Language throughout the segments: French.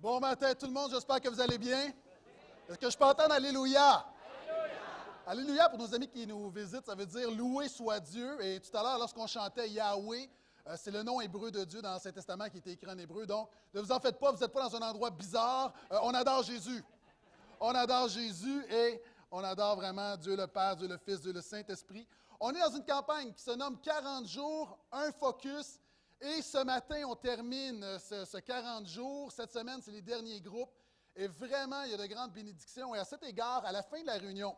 Bon matin tout le monde, j'espère que vous allez bien. Est-ce que je peux entendre Alléluia? Alléluia pour nos amis qui nous visitent, ça veut dire louer soit Dieu. Et tout à l'heure, lorsqu'on chantait Yahweh, euh, c'est le nom hébreu de Dieu dans l'Ancien Testament qui était écrit en hébreu. Donc, ne vous en faites pas, vous n'êtes pas dans un endroit bizarre. Euh, on adore Jésus. On adore Jésus et on adore vraiment Dieu le Père, Dieu le Fils, Dieu le Saint-Esprit. On est dans une campagne qui se nomme 40 jours, un focus. Et ce matin, on termine ce, ce 40 jours. Cette semaine, c'est les derniers groupes. Et vraiment, il y a de grandes bénédictions. Et à cet égard, à la fin de la réunion,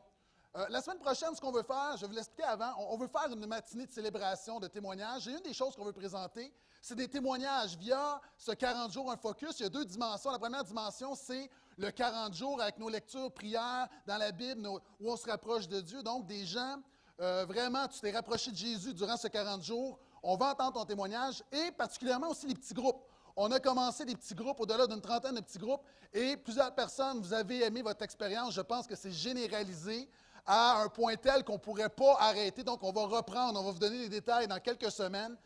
euh, la semaine prochaine, ce qu'on veut faire, je vais vous l'expliquer avant, on, veut faire une matinée de célébration, de témoignages. Et une des choses qu'on veut présenter, c'est des témoignages via ce 40 jours, un focus. Il y a deux dimensions. La première dimension, c'est le 40 jours avec nos lectures, prières dans la Bible, où on se rapproche de Dieu. Donc, des gens, euh, vraiment, tu t'es rapproché de Jésus durant ce 40 jours. On va entendre ton témoignage et particulièrement aussi les petits groupes. On a commencé des petits groupes, au-delà d'une trentaine de petits groupes, et plusieurs personnes, vous avez aimé votre expérience. Je pense que c'est généralisé à un point tel qu'on ne pourrait pas arrêter. Donc, on va reprendre, on va vous donner les détails dans quelques semaines.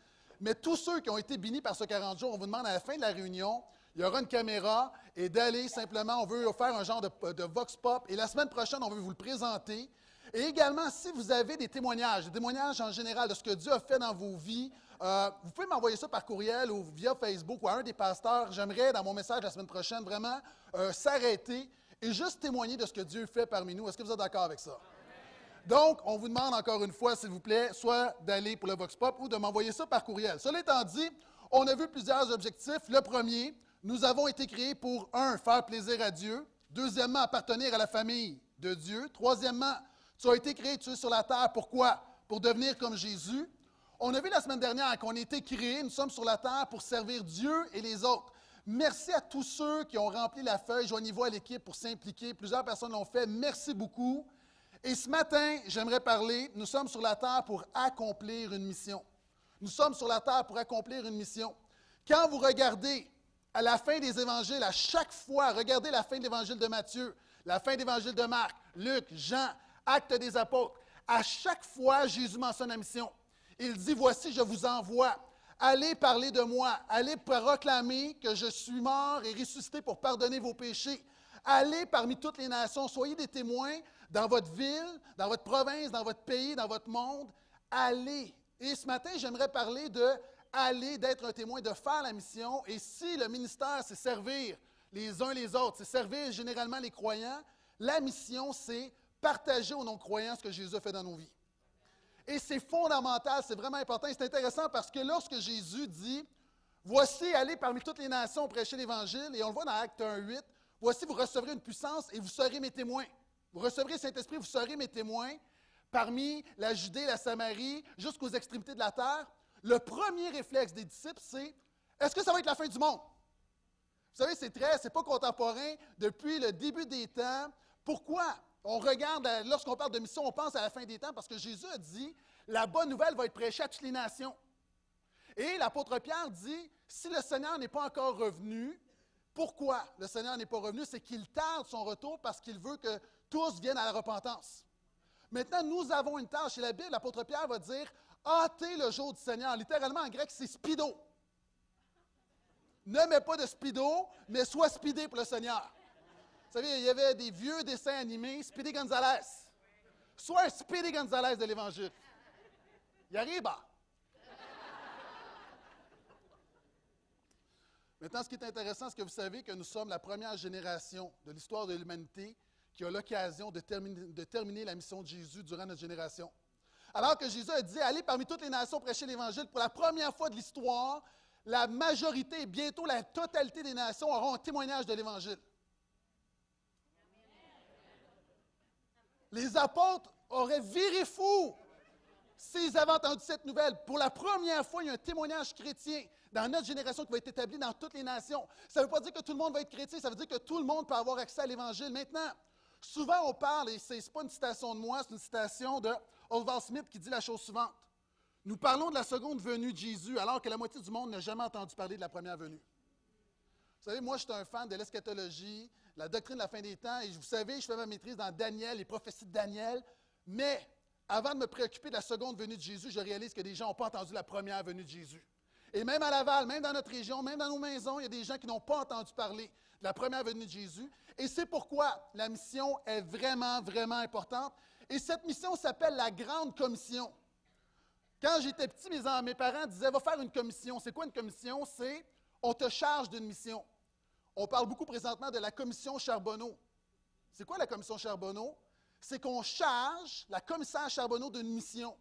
Mais tous ceux qui ont été bénis par ce 40 jours, on vous demande à la fin de la réunion, il y aura une caméra et d'aller simplement, on veut faire un genre de, de, vox pop. Et la semaine prochaine, on veut vous le présenter. Et également, si vous avez des témoignages, des témoignages en général de ce que Dieu a fait dans vos vies, euh, vous pouvez m'envoyer ça par courriel ou via Facebook ou à un des pasteurs. J'aimerais, dans mon message la semaine prochaine, vraiment euh, s'arrêter et juste témoigner de ce que Dieu fait parmi nous. Est-ce que vous êtes d'accord avec ça? Donc, on vous demande encore une fois, s'il vous plaît, soit d'aller pour le Vox Pop ou de m'envoyer ça par courriel. Cela étant dit, on a vu plusieurs objectifs. Le premier, nous avons été créés pour, un, faire plaisir à Dieu. Deuxièmement, appartenir à la famille de Dieu. Troisièmement, tu as été créé, tu es sur la terre. Pourquoi? Pour devenir comme Jésus. On a vu la semaine dernière qu'on a été créés, nous sommes sur la terre pour servir Dieu et les autres. Merci à tous ceux qui ont rempli la feuille. Joignez-vous à l'équipe pour s'impliquer. Plusieurs personnes l'ont fait. Merci beaucoup. Et ce matin, j'aimerais parler, nous sommes sur la terre pour accomplir une mission. Nous sommes sur la terre pour accomplir une mission. Quand vous regardez à la fin des évangiles, à chaque fois, regardez la fin de l'évangile de Matthieu, la fin de l'évangile de Marc, Luc, Jean, Actes des apôtres, à chaque fois, Jésus mentionne la mission. Il dit, voici, je vous envoie. Allez parler de moi. Allez proclamer que je suis mort et ressuscité pour pardonner vos péchés. Allez parmi toutes les nations. Soyez des témoins dans votre ville, dans votre province, dans votre pays, dans votre monde. Allez. Et ce matin, j'aimerais parler de aller, d'être un témoin, de faire la mission. Et si le ministère, c'est servir les uns les autres, c'est servir généralement les croyants, la mission, c'est partager aux non-croyants ce que Jésus a fait dans nos vies. Et c'est fondamental, c'est vraiment important. C'est intéressant parce que lorsque Jésus dit, voici, allez parmi toutes les nations prêcher l'Évangile, et on le voit dans Acte 1, 8, voici, vous recevrez une puissance et vous serez mes témoins. Vous recevrez Saint-Esprit, vous serez mes témoins parmi la Judée, la Samarie, jusqu'aux extrémités de la terre. Le premier réflexe des disciples, c'est est-ce que ça va être la fin du monde? Vous savez, c'est très, c'est pas contemporain depuis le début des temps. Pourquoi? On regarde, lorsqu'on parle de mission, on pense à la fin des temps parce que Jésus a dit la bonne nouvelle va être prêchée à toutes les nations. Et l'apôtre Pierre dit si le Seigneur n'est pas encore revenu, pourquoi le Seigneur n'est pas revenu? C'est qu'il tarde son retour parce qu'il veut que tous viennent à la repentance. Maintenant, nous avons une tâche. Et la Bible, l'apôtre Pierre va dire hâtez le jour du Seigneur. Littéralement, en grec, c'est spido. Ne mets pas de spido, mais sois speedé pour le Seigneur. Vous savez, il y avait des vieux dessins animés, Speedy Gonzalez. Sois un Speedy Gonzalez de l'Évangile. Il arrive. Maintenant, ce qui est intéressant, c'est que vous savez que nous sommes la première génération de l'histoire de l'humanité qui a l'occasion de terminer, de terminer, la mission de Jésus durant notre génération. Alors que Jésus a dit, allez parmi toutes les nations prêcher l'Évangile, pour la première fois de l'histoire, la majorité bientôt la totalité des nations auront un témoignage de l'Évangile. Les apôtres auraient viré fou s'ils avaient entendu cette nouvelle. Pour la première fois, il y a un témoignage chrétien dans notre génération qui va être établi dans toutes les nations. Ça ne veut pas dire que tout le monde va être chrétien, ça veut dire que tout le monde peut avoir accès à l'Évangile. Maintenant, souvent on parle, et ce n'est pas une citation de moi, c'est une citation de Oswald Smith qui dit la chose suivante. Nous parlons de la seconde venue de Jésus alors que la moitié du monde n'a jamais entendu parler de la première venue. Vous savez, moi, je suis un fan de l'eschatologie, la doctrine de la fin des temps, et vous savez, je fais ma maîtrise dans Daniel, les prophéties de Daniel, mais avant de me préoccuper de la seconde venue de Jésus, je réalise que des gens n'ont pas entendu la première venue de Jésus. Et même à Laval, même dans notre région, même dans nos maisons, il y a des gens qui n'ont pas entendu parler de la première venue de Jésus. Et c'est pourquoi la mission est vraiment, vraiment importante. Et cette mission s'appelle la Grande Commission. Quand j'étais petit, mes, mes parents disaient Va faire une commission. C'est quoi une commission? C'est on te charge d'une mission. On parle beaucoup présentement de la commission Charbonneau. C'est quoi la commission Charbonneau? C'est qu'on charge la commissaire Charbonneau d'une mission.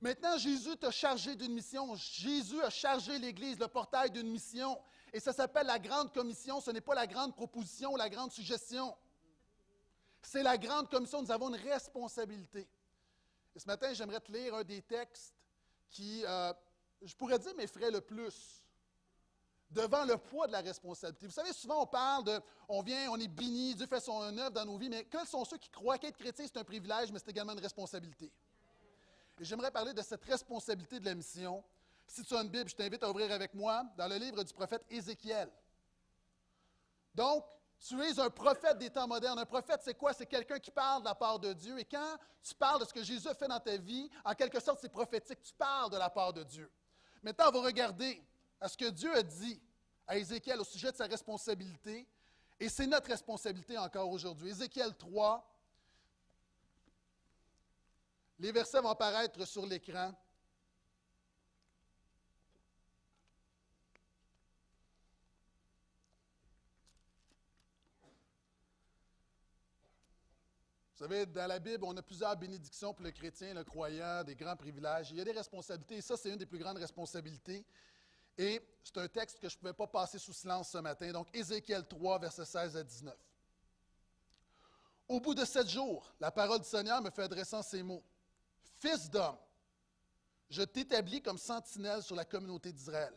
Maintenant, Jésus t'a chargé d'une mission. Jésus a chargé l'Église, le portail d'une mission. Et ça s'appelle la grande commission. Ce n'est pas la grande proposition ou la grande suggestion. C'est la grande commission. Nous avons une responsabilité. Et ce matin, j'aimerais te lire un des textes qui, euh, je pourrais dire, m'effraie le plus devant le poids de la responsabilité. Vous savez, souvent on parle de, on vient, on est béni, Dieu fait son œuvre dans nos vies, mais quels sont ceux qui croient qu'être chrétien, c'est un privilège, mais c'est également une responsabilité? Et j'aimerais parler de cette responsabilité de la mission. Si tu as une Bible, je t'invite à ouvrir avec moi dans le livre du prophète Ézéchiel. Donc, tu es un prophète des temps modernes. Un prophète, c'est quoi? C'est quelqu'un qui parle de la part de Dieu. Et quand tu parles de ce que Jésus fait dans ta vie, en quelque sorte, c'est prophétique. Tu parles de la part de Dieu. Maintenant, on va regarder à ce que Dieu a dit à Ézéchiel au sujet de sa responsabilité. Et c'est notre responsabilité encore aujourd'hui. Ézéchiel 3, les versets vont apparaître sur l'écran. Vous savez, dans la Bible, on a plusieurs bénédictions pour le chrétien, le croyant, des grands privilèges. Il y a des responsabilités, et ça, c'est une des plus grandes responsabilités. Et c'est un texte que je ne pouvais pas passer sous silence ce matin. Donc, Ézéchiel 3, versets 16 à 19. Au bout de sept jours, la parole du Seigneur me fait adressant ces mots. Fils d'homme, je t'établis comme sentinelle sur la communauté d'Israël.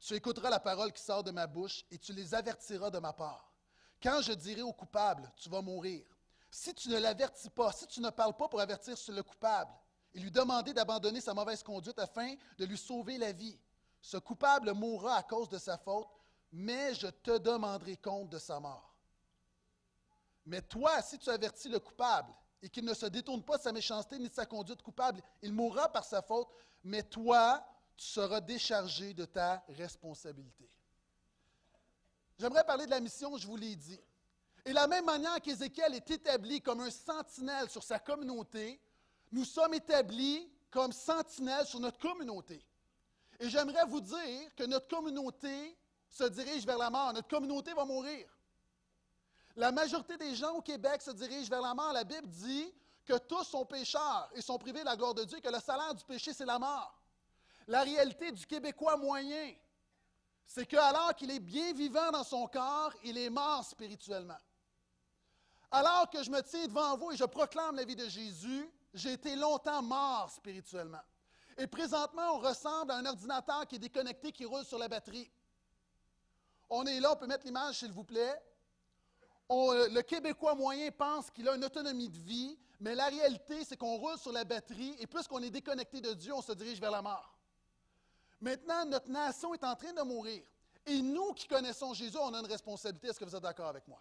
Tu écouteras la parole qui sort de ma bouche et tu les avertiras de ma part. Quand je dirai au coupable, tu vas mourir. Si tu ne l'avertis pas, si tu ne parles pas pour avertir sur le coupable et lui demander d'abandonner sa mauvaise conduite afin de lui sauver la vie, ce coupable mourra à cause de sa faute, mais je te demanderai compte de sa mort. Mais toi, si tu avertis le coupable et qu'il ne se détourne pas de sa méchanceté ni de sa conduite coupable, il mourra par sa faute, mais toi, tu seras déchargé de ta responsabilité. J'aimerais parler de la mission, je vous l'ai dit. Et la même manière qu'Ézéchiel est établi comme un sentinelle sur sa communauté, nous sommes établis comme sentinelles sur notre communauté. Et j'aimerais vous dire que notre communauté se dirige vers la mort. Notre communauté va mourir. La majorité des gens au Québec se dirigent vers la mort. La Bible dit que tous sont pécheurs et sont privés de la gloire de Dieu, que le salaire du péché, c'est la mort. La réalité du Québécois moyen, c'est qu'alors qu'il est bien vivant dans son corps, il est mort spirituellement. Alors que je me tiens devant vous et je proclame la vie de Jésus, j'ai été longtemps mort spirituellement. Et présentement, on ressemble à un ordinateur qui est déconnecté, qui roule sur la batterie. On est là, on peut mettre l'image, s'il vous plaît. Euh, le Québécois moyen pense qu'il a une autonomie de vie, mais la réalité, c'est qu'on roule sur la batterie et puisqu'on est déconnecté de Dieu, on se dirige vers la mort. Maintenant, notre nation est en train de mourir. Et nous qui connaissons Jésus, on a une responsabilité. Est-ce que vous êtes d'accord avec moi?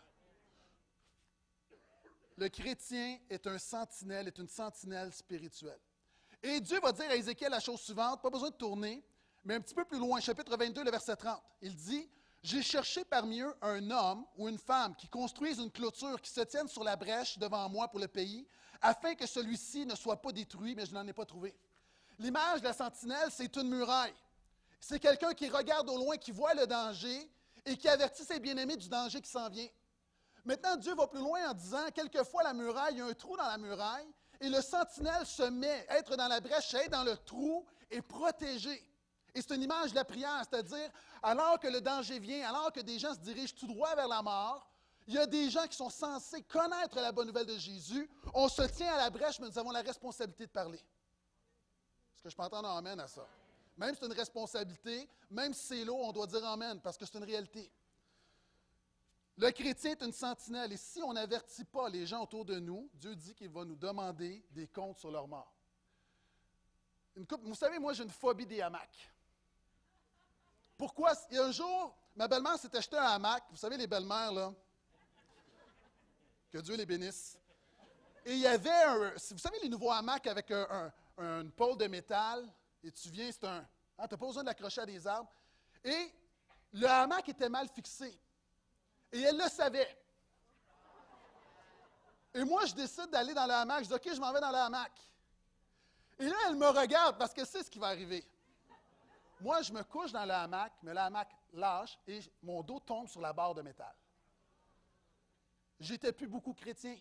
Le chrétien est un sentinelle, est une sentinelle spirituelle. Et Dieu va dire à Ézéchiel la chose suivante, pas besoin de tourner, mais un petit peu plus loin, chapitre 22, le verset 30. Il dit j'ai cherché parmi eux un homme ou une femme qui construise une clôture qui se tienne sur la brèche devant moi pour le pays, afin que celui-ci ne soit pas détruit, mais je n'en ai pas trouvé. L'image de la sentinelle, c'est une muraille. C'est quelqu'un qui regarde au loin, qui voit le danger et qui avertit ses bien-aimés du danger qui s'en vient. Maintenant, Dieu va plus loin en disant, quelquefois la muraille, il y a un trou dans la muraille, et le sentinelle se met, être dans la brèche, être dans le trou et protéger. Et c'est une image de la prière, c'est-à-dire, alors que le danger vient, alors que des gens se dirigent tout droit vers la mort, il y a des gens qui sont censés connaître la bonne nouvelle de Jésus. On se tient à la brèche, mais nous avons la responsabilité de parler. Est-ce que je peux entendre Amen à ça? Même si c'est une responsabilité, même si c'est l'eau, on doit dire Amen, parce que c'est une réalité. Le chrétien est une sentinelle, et si on n'avertit pas les gens autour de nous, Dieu dit qu'il va nous demander des comptes sur leur mort. vous savez, moi, j'ai une phobie des hamacs. Pourquoi? Il y a un jour, ma belle-mère s'est acheté un hamac. Vous savez, les belles-mères, là. Que Dieu les bénisse. Et il y avait un. Vous savez, les nouveaux hamacs avec un, une pôle de métal, et tu viens, c'est un. Hein, tu n'as pas besoin de l'accrocher à des arbres. Et le hamac était mal fixé. Et elle le savait. Et moi, je décide d'aller dans le hamac. Je dis, OK, je m'en vais dans le hamac. Et là, elle me regarde parce que c'est ce qui va arriver. Moi, je me couche dans le hamac, mais le hamac lâche et mon dos tombe sur la barre de métal. J'étais plus beaucoup chrétien.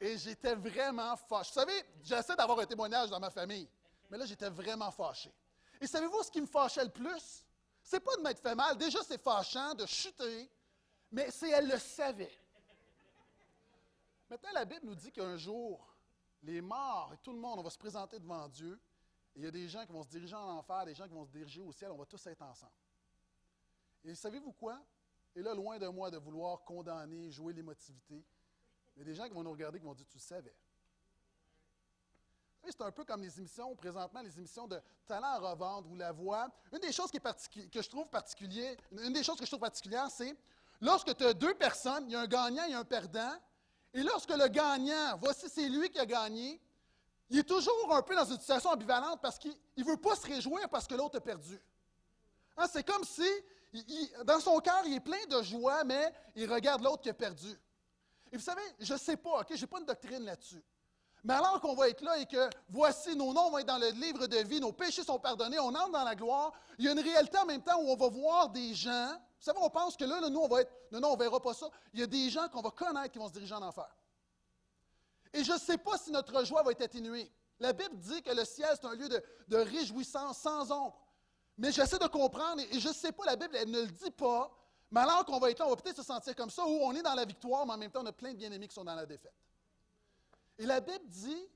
Et j'étais vraiment fâché. Vous savez, j'essaie d'avoir un témoignage dans ma famille, mais là, j'étais vraiment fâché. Et savez-vous ce qui me fâchait le plus? C'est pas de m'être fait mal. Déjà, c'est fâchant de chuter, mais c'est elle le savait. Maintenant, la Bible nous dit qu'un jour, les morts et tout le monde, on va se présenter devant Dieu. Et il y a des gens qui vont se diriger en enfer, des gens qui vont se diriger au ciel. On va tous être ensemble. Et savez-vous quoi? Et là, loin de moi de vouloir condamner, jouer l'émotivité, il y a des gens qui vont nous regarder qui vont dire Tu le savais. C'est un peu comme les émissions, présentement, les émissions de talent à revendre ou la voix. Une des choses qui est que je trouve particulière, une des choses que je trouve particulière, c'est lorsque tu as deux personnes, il y a un gagnant et un perdant, et lorsque le gagnant, voici, c'est lui qui a gagné, il est toujours un peu dans une situation ambivalente parce qu'il ne veut pas se réjouir parce que l'autre a perdu. Hein, c'est comme si, dans son cœur, il est plein de joie, mais il regarde l'autre qui a perdu. Et vous savez, je ne sais pas, je n'ai pas une doctrine là-dessus. Mais alors qu'on va être là et que voici, nos noms vont être dans le livre de vie, nos péchés sont pardonnés, on entre dans la gloire, il y a une réalité en même temps où on va voir des gens. Vous savez, on pense que là, nous, on va être. Non, non, on ne verra pas ça. Il y a des gens qu'on va connaître qui vont se diriger en enfer. Et je ne sais pas si notre joie va être atténuée. La Bible dit que le ciel, c'est un lieu de, de réjouissance sans ombre. Mais j'essaie de comprendre, et je ne sais pas, la Bible, elle ne le dit pas, mais alors qu'on va être là, on va peut-être se sentir comme ça, où on est dans la victoire, mais en même temps, on a plein de bien-aimés qui sont dans la défaite. Et la Bible dit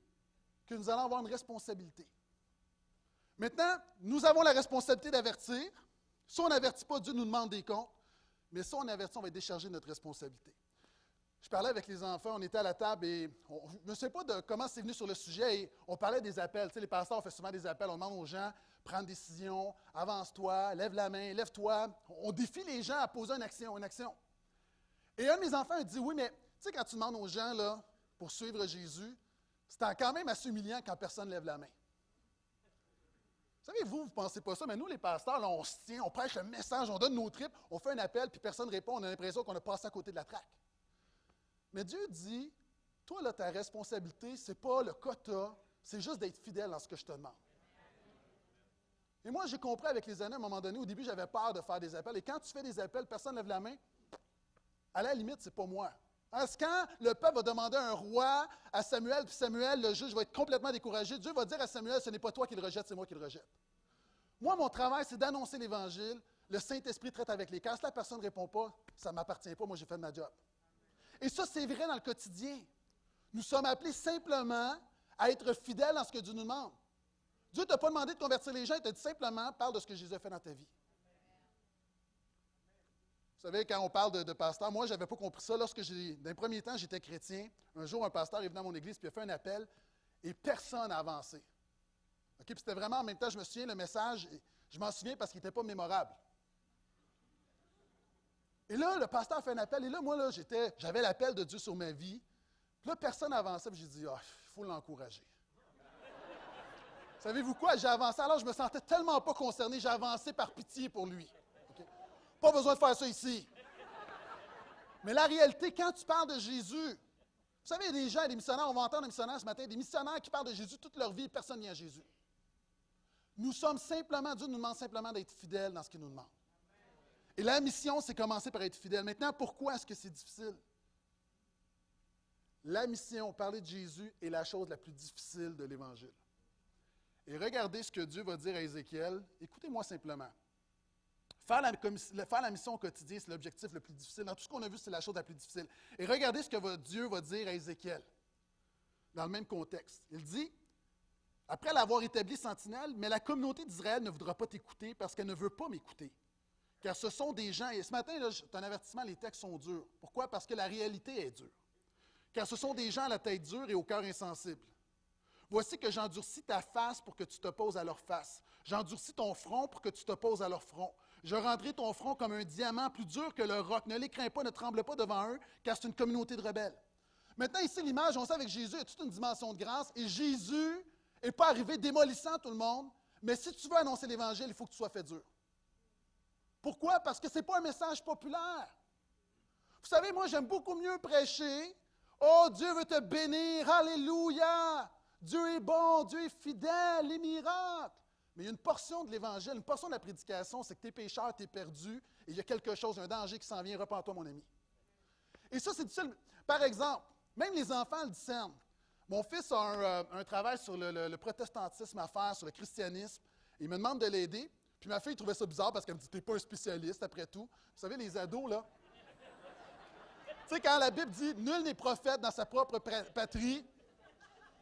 que nous allons avoir une responsabilité. Maintenant, nous avons la responsabilité d'avertir. Si on n'avertit pas, Dieu nous demande des comptes. Mais si on avertit, on va décharger notre responsabilité. Je parlais avec les enfants, on était à la table et je ne sais pas de comment c'est venu sur le sujet et on parlait des appels. Les pasteurs, on fait souvent des appels, on demande aux gens, prends une décision, avance-toi, lève la main, lève-toi. On défie les gens à poser une action, une action. Et un de mes enfants a dit, oui, mais tu sais, quand tu demandes aux gens, là, pour suivre Jésus, c'est quand même assez humiliant quand personne ne lève la main. Vous savez, vous, ne pensez pas ça, mais nous, les pasteurs, on se tient, on prêche le message, on donne nos tripes, on fait un appel, puis personne ne répond, on a l'impression qu'on a passé à côté de la traque. Mais Dieu dit, toi, là, ta responsabilité, ce n'est pas le quota, c'est juste d'être fidèle dans ce que je te demande. Et moi, j'ai compris avec les années, à un moment donné, au début, j'avais peur de faire des appels. Et quand tu fais des appels, personne ne lève la main, à la limite, ce n'est pas moi. Parce quand le peuple va demander un roi à Samuel, puis Samuel, le juge, va être complètement découragé, Dieu va dire à Samuel, ce n'est pas toi qui le rejette, c'est moi qui le rejette. Moi, mon travail, c'est d'annoncer l'Évangile. Le Saint-Esprit traite avec les cas. Si la personne ne répond pas, ça ne m'appartient pas, moi j'ai fait ma job. Et ça, c'est vrai dans le quotidien. Nous sommes appelés simplement à être fidèles dans ce que Dieu nous demande. Dieu ne t'a pas demandé de convertir les gens, il t'a dit simplement, parle de ce que Jésus a fait dans ta vie. Vous savez, quand on parle de, pasteur, moi, je n'avais pas compris ça. Lorsque, d'un premier temps, j'étais chrétien, un jour, un pasteur est venu à mon église, puis a fait un appel, et personne n'a avancé. Puis c'était vraiment, en même temps, je me souviens, le message, je m'en souviens parce qu'il n'était pas mémorable. Et là, le pasteur a fait un appel, et là, moi, là, j'étais, j'avais l'appel de Dieu sur ma vie. Puis là, personne n'avançait, puis j'ai dit, ah, il faut l'encourager. Savez-vous quoi? J'ai avancé, alors je me sentais tellement pas concerné, j'ai avancé par pitié pour lui. Pas besoin de faire ça ici. Mais la réalité, quand tu parles de Jésus, vous savez, il y a des gens, des missionnaires, on va entendre des missionnaires ce matin, des missionnaires qui parlent de Jésus toute leur vie, personne ne vient à Jésus. Nous sommes simplement, Dieu nous demande simplement d'être fidèles dans ce qu'il nous demande. Et la mission, c'est commencer par être fidèle. Maintenant, pourquoi est-ce que c'est difficile? La mission, parler de Jésus, est la chose la plus difficile de l'Évangile. Et regardez ce que Dieu va dire à Ézéchiel. Écoutez-moi simplement. Faire la, mission au quotidien, c'est l'objectif le plus difficile. Dans tout ce qu'on a vu, c'est la chose la plus difficile. Et regardez ce que Dieu va dire à Ézéchiel, dans le même contexte. Il dit, après l'avoir établi sentinelle, mais la communauté d'Israël ne voudra pas t'écouter parce qu'elle ne veut pas m'écouter. Car ce sont des gens, et ce matin, un avertissement, les textes sont durs. Pourquoi? Parce que la réalité est dure. Car ce sont des gens à la tête dure et au cœur insensible. Voici que j'endurcis ta face pour que tu te poses à leur face. J'endurcis ton front pour que tu te poses à leur front. Je rendrai ton front comme un diamant plus dur que le roc. Ne les crains pas, ne tremble pas devant eux, car c'est une communauté de rebelles. Maintenant, ici, l'image, on sait avec Jésus, il y a toute une dimension de grâce. Et Jésus, et pas arriver démolissant tout le monde, mais si tu veux annoncer l'Évangile, il faut que tu sois fait dur. Pourquoi? Parce que ce n'est pas un message populaire. Vous savez, moi, j'aime beaucoup mieux prêcher. Oh, Dieu veut te bénir. Alléluia. Dieu est bon, Dieu est fidèle, les miracles. Mais il y a une portion de l'Évangile, une portion de la prédication, c'est que tu es pécheur, tu es perdu, et il y a quelque chose, un danger qui s'en vient, repends-toi, mon ami. Et ça, c'est difficile. Par exemple, même les enfants le discernent. Mon fils a un, euh, travail sur le, protestantisme à faire, sur le christianisme. Il me demande de l'aider. Puis ma fille trouvait ça bizarre parce qu'elle me dit T'es pas un spécialiste après tout. Vous savez, les ados, là. tu sais, quand la Bible dit Nul n'est prophète dans sa propre patrie,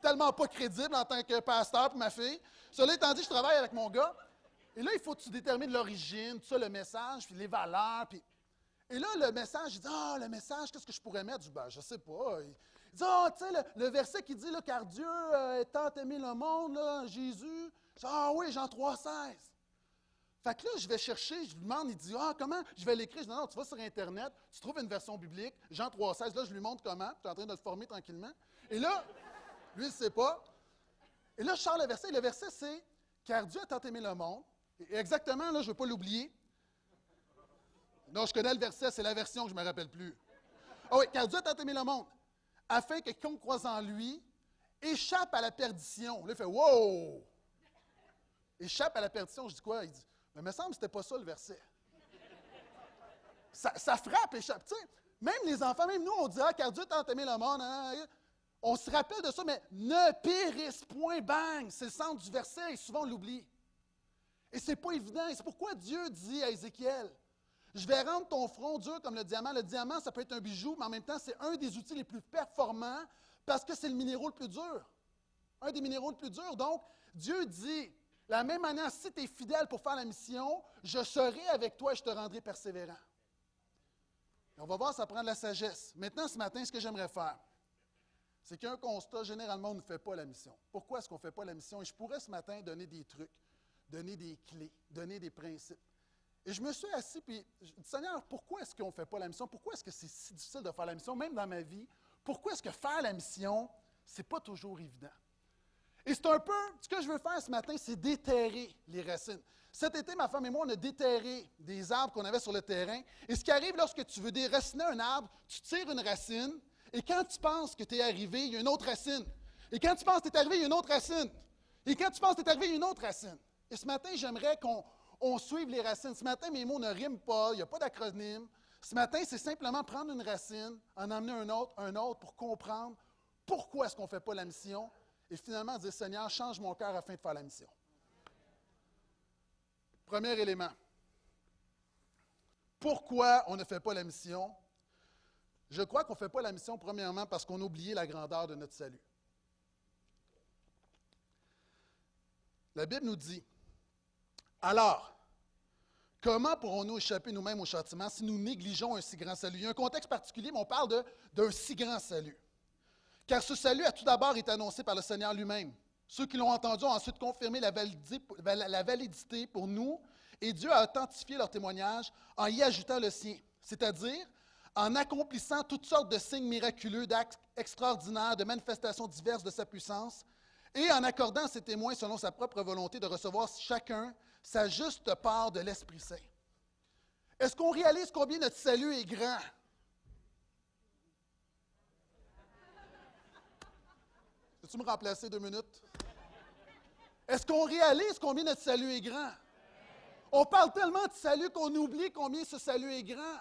tellement pas crédible en tant que pasteur pour ma fille. Cela étant dit, je travaille avec mon gars. Et là, il faut que tu détermines l'origine, tout ça, le message, puis les valeurs. Puis... Et là, le message, il dit Ah, le message, qu'est-ce que je pourrais mettre? Je dis ben, je sais pas. Il dit Ah, tu sais, le, verset qui dit là, Car Dieu a tant aimé le monde, là, Jésus. Ah oui, Jean 3, 16. Fait que là, je vais chercher, je lui demande, il dit Ah, comment? Je vais l'écrire. Je dis Non, tu vas sur Internet, tu trouves une version biblique, Jean 3, 16. Là, je lui montre comment. Tu es en train de le former tranquillement. Et là, lui, il ne sait pas. Et là, je sors le verset. Le verset, c'est Car Dieu a tant aimé le monde. Et exactement, là, je ne veux pas l'oublier. Non, je connais le verset, c'est la version que je ne me rappelle plus. Ah oui, car Dieu a tant aimé le monde, afin que quiconque croise en lui échappe à la perdition. Là, il fait Wow! Échappe à la perdition. Je dis quoi? Il dit Mais il me semble que ce n'était pas ça le verset. Ça, frappe, échappe. Tu sais, même les enfants, même nous, on dit car Dieu a tant aimé le monde. On se rappelle de ça, mais ne périsse point, bang! C'est le centre du verset et souvent on l'oublie. Et ce n'est pas évident. C'est pourquoi Dieu dit à Ézéchiel Je vais rendre ton front dur comme le diamant. Le diamant, ça peut être un bijou, mais en même temps, c'est un des outils les plus performants parce que c'est le minéraux le plus dur. Un des minéraux le plus dur. Donc, Dieu dit la même manière, si tu es fidèle pour faire la mission, je serai avec toi et je te rendrai persévérant. on va voir, ça prend de la sagesse. Maintenant, ce matin, ce que j'aimerais faire, c'est qu'un constat, généralement, on ne fait pas la mission. Pourquoi est-ce qu'on ne fait pas la mission? Et je pourrais ce matin donner des trucs, donner des clés, donner des principes. Et je me suis assis, puis je dis, Seigneur, pourquoi est-ce qu'on ne fait pas la mission? Pourquoi est-ce que c'est si difficile de faire la mission, même dans ma vie? Pourquoi est-ce que faire la mission, ce n'est pas toujours évident? Et c'est un peu, ce que je veux faire ce matin, c'est déterrer les racines. Cet été, ma femme et moi, on a déterré des arbres qu'on avait sur le terrain. Et ce qui arrive lorsque tu veux déraciner un arbre, tu tires une racine, et quand tu penses que tu es arrivé, il y a une autre racine. Et quand tu penses que tu es arrivé, il y a une autre racine. Et quand tu penses que tu es arrivé, il y a une autre racine. Et ce matin, j'aimerais qu'on suive les racines. Ce matin, mes mots ne riment pas, il n'y a pas d'acronyme. Ce matin, c'est simplement prendre une racine, en emmener un autre, un autre pour comprendre pourquoi est-ce qu'on ne fait pas la mission et finalement dire, Seigneur, change mon cœur afin de faire la mission. Premier élément. Pourquoi on ne fait pas la mission? Je crois qu'on ne fait pas la mission, premièrement, parce qu'on a oublié la grandeur de notre salut. La Bible nous dit, alors, comment pourrons-nous échapper nous-mêmes au châtiment si nous négligeons un si grand salut? Il y a un contexte particulier, mais on parle d'un si grand salut. Car ce salut a tout d'abord été annoncé par le Seigneur lui-même. Ceux qui l'ont entendu ont ensuite confirmé la validité pour nous, et Dieu a authentifié leur témoignage en y ajoutant le sien, c'est-à-dire en accomplissant toutes sortes de signes miraculeux, d'actes extraordinaires, de manifestations diverses de sa puissance, et en accordant à ses témoins, selon sa propre volonté, de recevoir chacun sa juste part de l'Esprit Saint. Est-ce qu'on réalise combien notre salut est grand? Peux-tu me remplacer deux minutes? Est-ce qu'on réalise combien notre salut est grand? On parle tellement de salut qu'on oublie combien ce salut est grand.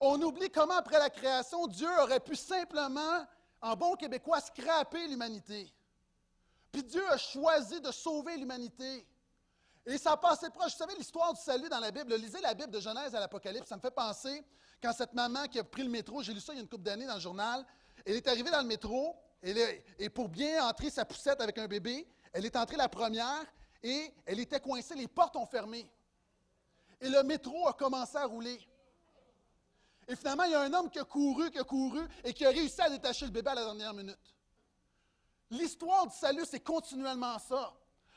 On oublie comment, après la création, Dieu aurait pu simplement, en bon québécois, scraper l'humanité. Puis Dieu a choisi de sauver l'humanité. Et ça passé proche. Vous savez, l'histoire du salut dans la Bible, lisez la Bible de Genèse à l'Apocalypse, ça me fait penser quand cette maman qui a pris le métro, j'ai lu ça il y a une couple d'années dans le journal, elle est arrivée dans le métro, et pour bien entrer sa poussette avec un bébé, elle est entrée la première et elle était coincée, les portes ont fermé. Et le métro a commencé à rouler. Et finalement, il y a un homme qui a couru, qui a couru et qui a réussi à détacher le bébé à la dernière minute. L'histoire du salut, c'est continuellement ça.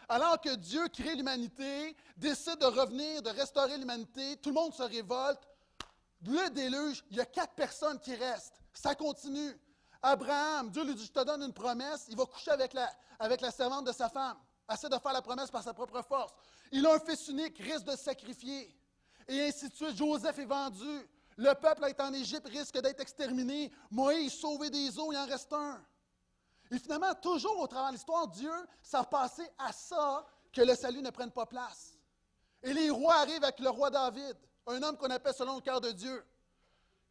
Alors que Dieu crée l'humanité, décide de revenir, de restaurer l'humanité, tout le monde se révolte. Le déluge, il y a quatre personnes qui restent. Ça continue. Abraham, Dieu lui dit, je te donne une promesse, il va coucher avec la, avec la servante de sa femme. Essaie de faire la promesse par sa propre force. Il a un fils unique, risque de se sacrifier. Et ainsi de suite, Joseph est vendu. Le peuple est en Égypte, risque d'être exterminé. Moïse, sauvé des eaux, il en reste un. Et finalement, toujours au travers de l'histoire, Dieu, ça a passé à ça que le salut ne prenne pas place. Et les rois arrivent avec le roi David, un homme qu'on appelle selon le cœur de Dieu,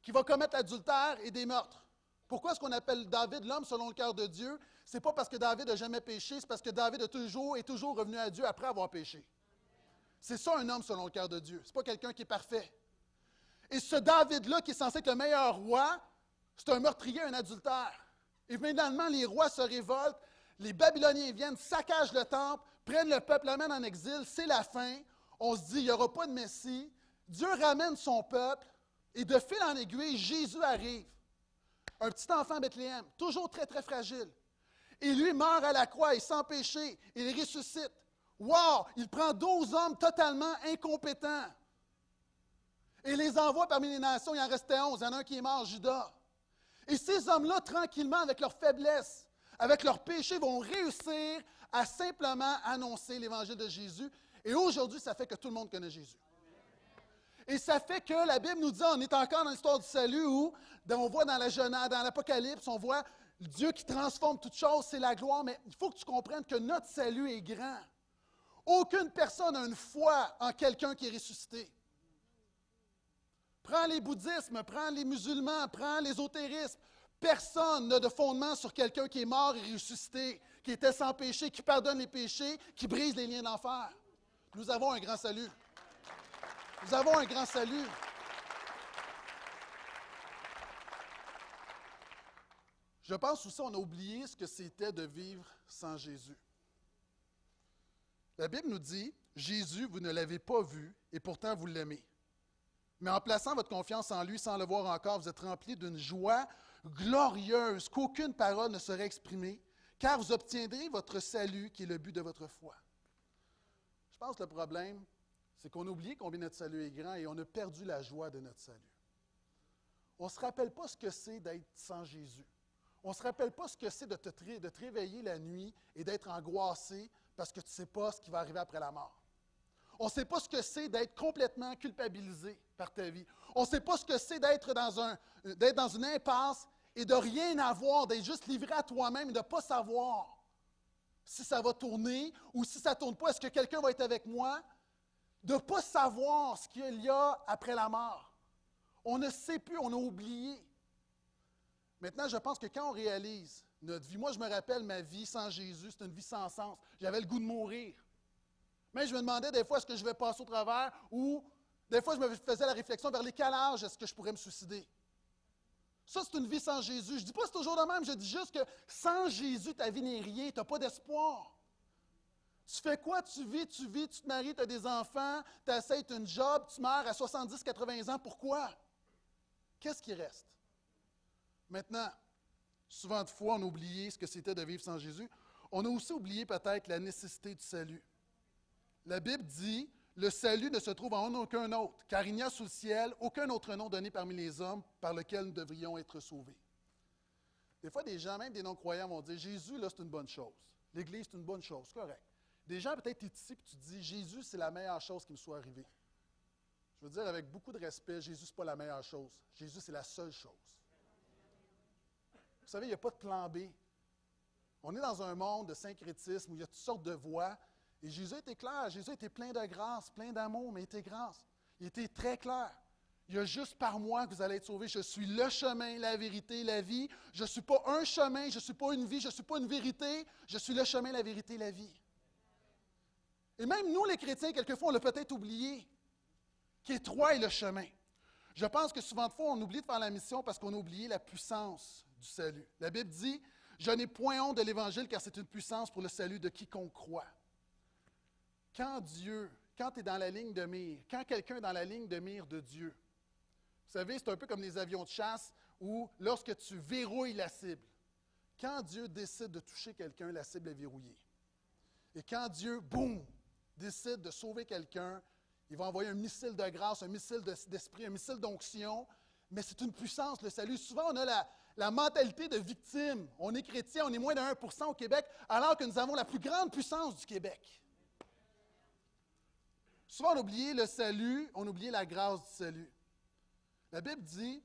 qui va commettre l'adultère et des meurtres. Pourquoi est-ce qu'on appelle David l'homme selon le cœur de Dieu? Ce n'est pas parce que David n'a jamais péché, c'est parce que David est toujours revenu à Dieu après avoir péché. C'est ça un homme selon le cœur de Dieu. Ce n'est pas quelqu'un qui est parfait. Et ce David-là, qui est censé être le meilleur roi, c'est un meurtrier, un adultère. Et finalement, les rois se révoltent, les Babyloniens viennent, saccagent le temple, prennent le peuple, l'amènent en exil, c'est la fin. On se dit, il n'y aura pas de Messie. Dieu ramène son peuple, et de fil en aiguille, Jésus arrive. Un petit enfant à Bethléem, toujours très, très fragile. Et lui meurt à la croix, et sans péché, il ressuscite. Wow! Il prend 12 hommes totalement incompétents et les envoie parmi les nations. Il en restait 11. Il y en a un qui est mort, Judas. Et ces hommes-là, tranquillement, avec leur faiblesse, avec leur péché, vont réussir à simplement annoncer l'Évangile de Jésus. Et aujourd'hui, ça fait que tout le monde connaît Jésus. Et ça fait que la Bible nous dit, on est encore dans l'histoire du salut où on voit dans la dans l'Apocalypse, on voit Dieu qui transforme toutes choses, c'est la gloire, mais il faut que tu comprennes que notre salut est grand. Aucune personne n'a une foi en quelqu'un qui est ressuscité. Prends les bouddhismes, prends les musulmans, prends l'ésotérisme. Personne n'a de fondement sur quelqu'un qui est mort et ressuscité, qui était sans péché, qui pardonne les péchés, qui brise les liens d'enfer. Nous avons un grand salut. Nous avons un grand salut. Je pense aussi qu'on a oublié ce que c'était de vivre sans Jésus. La Bible nous dit, Jésus, vous ne l'avez pas vu et pourtant vous l'aimez. Mais en plaçant votre confiance en lui sans le voir encore, vous êtes rempli d'une joie glorieuse qu'aucune parole ne saurait exprimer, car vous obtiendrez votre salut qui est le but de votre foi. Je pense que le problème, c'est qu'on a oublié combien notre salut est grand et on a perdu la joie de notre salut. On ne se rappelle pas ce que c'est d'être sans Jésus. On ne se rappelle pas ce que c'est de de te réveiller la nuit et d'être angoissé parce que tu ne sais pas ce qui va arriver après la mort. On ne sait pas ce que c'est d'être complètement culpabilisé par ta vie. On ne sait pas ce que c'est d'être dans, un, une impasse et de rien avoir, d'être juste livré à toi-même et de ne pas savoir si ça va tourner ou si ça ne tourne pas, est-ce que quelqu'un va être avec moi? De ne pas savoir ce qu'il y a après la mort. On ne sait plus, on a oublié. Maintenant, je pense que quand on réalise notre vie. Moi, je me rappelle ma vie sans Jésus, c'est une vie sans sens. J'avais le goût de mourir. Mais je me demandais des fois, est-ce que je vais passer au travers ou des fois, je me faisais la réflexion vers les quel âge est-ce que je pourrais me suicider? Ça, c'est une vie sans Jésus. Je ne dis pas c'est toujours de même, je dis juste que sans Jésus, ta vie n'est rien, tu n'as pas d'espoir. Tu fais quoi? Tu vis, tu vis, tu te maries, tu as des enfants, tu essaies une job, tu meurs à 70, 80 ans. Pourquoi? Qu'est-ce qui reste? Maintenant, Souvent de fois, on a oublié ce que c'était de vivre sans Jésus. On a aussi oublié peut-être la nécessité du salut. La Bible dit, le salut ne se trouve en aucun autre, car il n'y a sous le ciel aucun autre nom donné parmi les hommes par lequel nous devrions être sauvés. Des fois, des gens, même des non-croyants, vont dire Jésus, là, c'est une bonne chose. L'Église, c'est une bonne chose, correct. Des gens, peut-être, ici, puis tu dis Jésus, c'est la meilleure chose qui me soit arrivée. Je veux dire, avec beaucoup de respect, Jésus, ce pas la meilleure chose. Jésus, c'est la seule chose. Vous savez, il n'y a pas de plan B. On est dans un monde de syncrétisme où il y a toutes sortes de voies. Et Jésus était clair. Jésus était plein de grâce, plein d'amour, mais il était grâce. Il était très clair. Il y a juste par moi que vous allez être sauvés. Je suis le chemin, la vérité, la vie. Je ne suis pas un chemin, je ne suis pas une vie, je ne suis pas une vérité. Je suis le chemin, la vérité, la vie. Et même nous, les chrétiens, quelquefois, on l'a peut-être oublié, qu'étroit est le chemin. Je pense que souvent de fois, on oublie de faire la mission parce qu'on a oublié la puissance du salut. La Bible dit Je n'ai point honte de l'Évangile car c'est une puissance pour le salut de quiconque croit. Quand Dieu, quand tu es dans la ligne de mire, quand quelqu'un est dans la ligne de mire de Dieu, vous savez, c'est un peu comme les avions de chasse où lorsque tu verrouilles la cible, quand Dieu décide de toucher quelqu'un, la cible est verrouillée. Et quand Dieu, boum, décide de sauver quelqu'un, il va envoyer un missile de grâce, un missile d'esprit, un missile d'onction, mais c'est une puissance, le salut. Souvent, on a la mentalité de victime. On est chrétien, on est moins de 1% au Québec, alors que nous avons la plus grande puissance du Québec. Souvent, on oublie le salut, on oublie la grâce du salut. La Bible dit,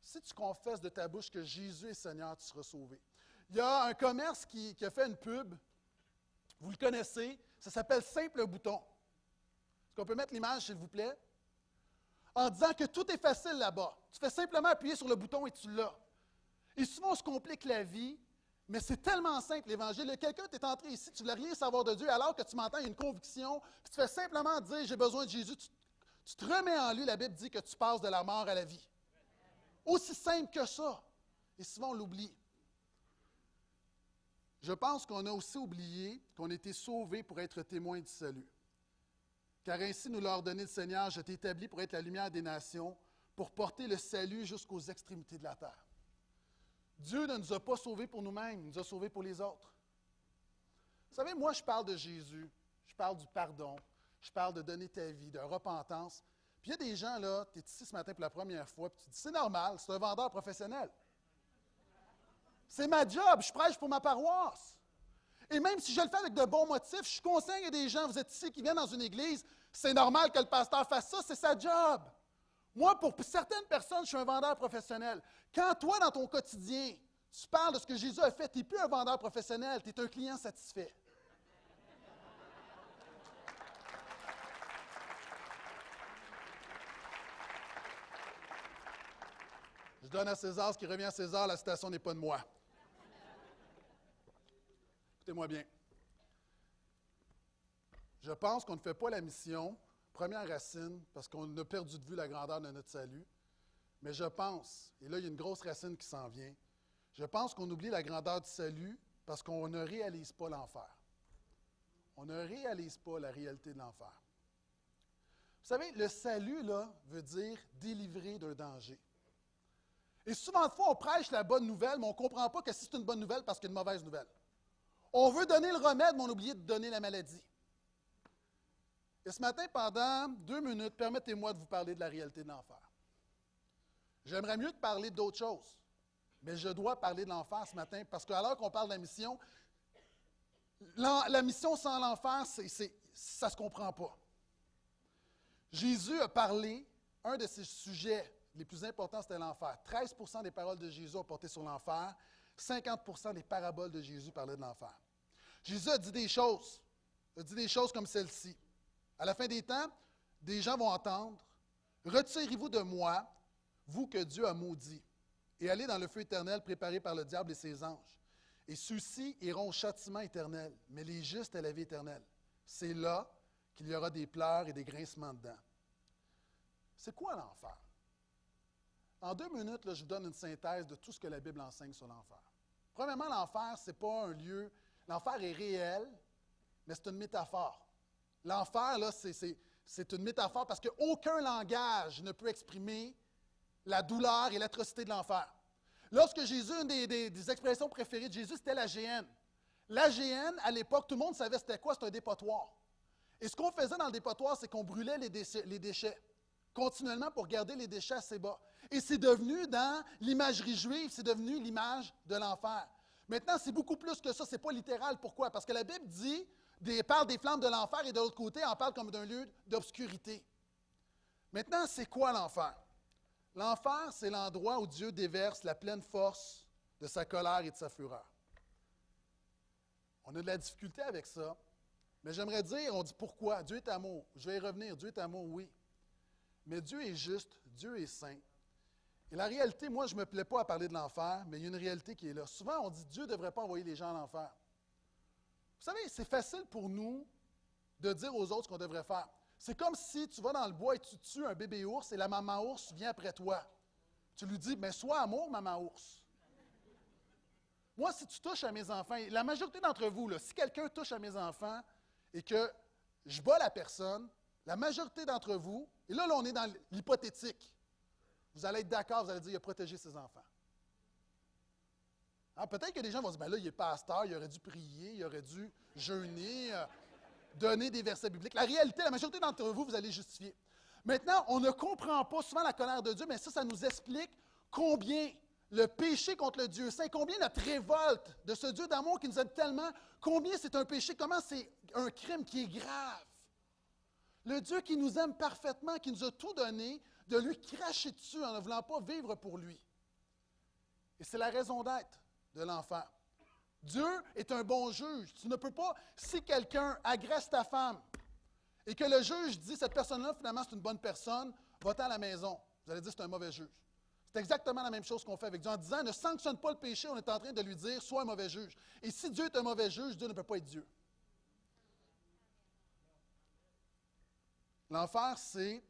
si tu confesses de ta bouche que Jésus est Seigneur, tu seras sauvé. Il y a un commerce qui, qui a fait une pub, vous le connaissez, ça s'appelle Simple Bouton. Est-ce qu'on peut mettre l'image, s'il vous plaît? En disant que tout est facile là-bas. Tu fais simplement appuyer sur le bouton et tu l'as. Et souvent, on se complique la vie, mais c'est tellement simple, l'Évangile. Quelqu'un t'est entré ici, tu ne voulais rien savoir de Dieu, alors que tu m'entends, il une conviction, tu fais simplement dire J'ai besoin de Jésus. Tu, tu, te remets en lui, la Bible dit que tu passes de la mort à la vie. Aussi simple que ça. Et souvent, on l'oublie. Je pense qu'on a aussi oublié qu'on était sauvés pour être témoins du salut. Car ainsi nous l'a ordonné le Seigneur, je t'ai établi pour être la lumière des nations, pour porter le salut jusqu'aux extrémités de la terre. Dieu ne nous a pas sauvés pour nous-mêmes, il nous a sauvés pour les autres. Vous savez, moi, je parle de Jésus, je parle du pardon, je parle de donner ta vie, de repentance. Puis il y a des gens, là, tu es ici ce matin pour la première fois, puis tu dis, c'est normal, c'est un vendeur professionnel. C'est ma job, je prêche pour ma paroisse. Et même si je le fais avec de bons motifs, je y a des gens, vous êtes ici, qui viennent dans une église, c'est normal que le pasteur fasse ça, c'est sa job. Moi, pour certaines personnes, je suis un vendeur professionnel. Quand toi, dans ton quotidien, tu parles de ce que Jésus a fait, tu n'es plus un vendeur professionnel, tu es un client satisfait. Je donne à César ce qui revient à César, la citation n'est pas de moi. Écoutez-moi bien. Je pense qu'on ne fait pas la mission, première racine, parce qu'on a perdu de vue la grandeur de notre salut. Mais je pense, et là il y a une grosse racine qui s'en vient, je pense qu'on oublie la grandeur du salut parce qu'on ne réalise pas l'enfer. On ne réalise pas la réalité de l'enfer. Vous savez, le salut, là, veut dire délivrer d'un danger. Et souvent de fois, on prêche la bonne nouvelle, mais on ne comprend pas que c'est une bonne nouvelle parce qu'il y a une mauvaise nouvelle. On veut donner le remède, mais on oublie de donner la maladie. Et ce matin, pendant deux minutes, permettez-moi de vous parler de la réalité de l'enfer. J'aimerais mieux te parler d'autres choses, mais je dois parler de l'enfer ce matin parce qu'alors qu'on parle de la mission, la, mission sans l'enfer, ça ne se comprend pas. Jésus a parlé, un de ses sujets les plus importants, c'était l'enfer. 13% des paroles de Jésus ont porté sur l'enfer. 50% des paraboles de Jésus parlaient de l'enfer. Jésus a dit des choses. A dit des choses comme celle-ci. À la fin des temps, des gens vont entendre Retirez-vous de moi, vous que Dieu a maudit, et allez dans le feu éternel préparé par le diable et ses anges. Et ceux-ci iront au châtiment éternel, mais les justes à la vie éternelle. C'est là qu'il y aura des pleurs et des grincements de dents. C'est quoi l'enfer? En deux minutes, je vous donne une synthèse de tout ce que la Bible enseigne sur l'enfer. Premièrement, l'enfer, ce n'est pas un lieu L'enfer est réel, mais c'est une métaphore. L'enfer, là, c'est une métaphore parce qu'aucun langage ne peut exprimer la douleur et l'atrocité de l'enfer. Lorsque Jésus, une des, expressions préférées de Jésus, c'était la géhenne. La géhenne, à l'époque, tout le monde savait c'était quoi, c'était un dépotoir. Et ce qu'on faisait dans le dépotoir, c'est qu'on brûlait les déchets, continuellement pour garder les déchets assez bas. Et c'est devenu, dans l'imagerie juive, c'est devenu l'image de l'enfer. Maintenant, c'est beaucoup plus que ça, ce n'est pas littéral. Pourquoi? Parce que la Bible dit, des, parle des flammes de l'enfer et de l'autre côté, on parle comme d'un lieu d'obscurité. Maintenant, c'est quoi l'enfer? L'enfer, c'est l'endroit où Dieu déverse la pleine force de sa colère et de sa fureur. On a de la difficulté avec ça, mais j'aimerais dire, on dit pourquoi? Dieu est amour. Je vais y revenir. Dieu est amour, oui. Mais Dieu est juste, Dieu est saint. Et la réalité, moi, je ne me plais pas à parler de l'enfer, mais il y a une réalité qui est là. Souvent, on dit Dieu ne devrait pas envoyer les gens à l'enfer. Vous savez, c'est facile pour nous de dire aux autres ce qu'on devrait faire. C'est comme si tu vas dans le bois et tu tues un bébé ours et la maman ours vient après toi. Tu lui dis, mais sois amour, maman ours. Moi, si tu touches à mes enfants, la majorité d'entre vous, si quelqu'un touche à mes enfants et que je bats la personne, la majorité d'entre vous, et là, là, on est dans l'hypothétique, vous allez être d'accord, vous allez dire, il a protégé ses enfants. Ah, peut-être que des gens vont dire, ben là, il est pasteur, il aurait dû prier, il aurait dû jeûner, euh, donner des versets bibliques. La réalité, la majorité d'entre vous, vous allez justifier. Maintenant, on ne comprend pas souvent la colère de Dieu, mais ça, ça nous explique combien le péché contre le Dieu saint, combien notre révolte de ce Dieu d'amour qui nous aime tellement, combien c'est un péché, comment c'est un crime qui est grave. Le Dieu qui nous aime parfaitement, qui nous a tout donné, de lui cracher dessus en ne voulant pas vivre pour lui. Et c'est la raison d'être de l'enfer. Dieu est un bon juge. Tu ne peux pas, si quelqu'un agresse ta femme et que le juge dit cette personne-là, finalement, c'est une bonne personne, va-t'en à la maison. Vous allez dire c'est un mauvais juge. C'est exactement la même chose qu'on fait avec Dieu. En disant ne sanctionne pas le péché, on est en train de lui dire sois un mauvais juge. Et si Dieu est un mauvais juge, Dieu ne peut pas être Dieu. L'enfer, c'est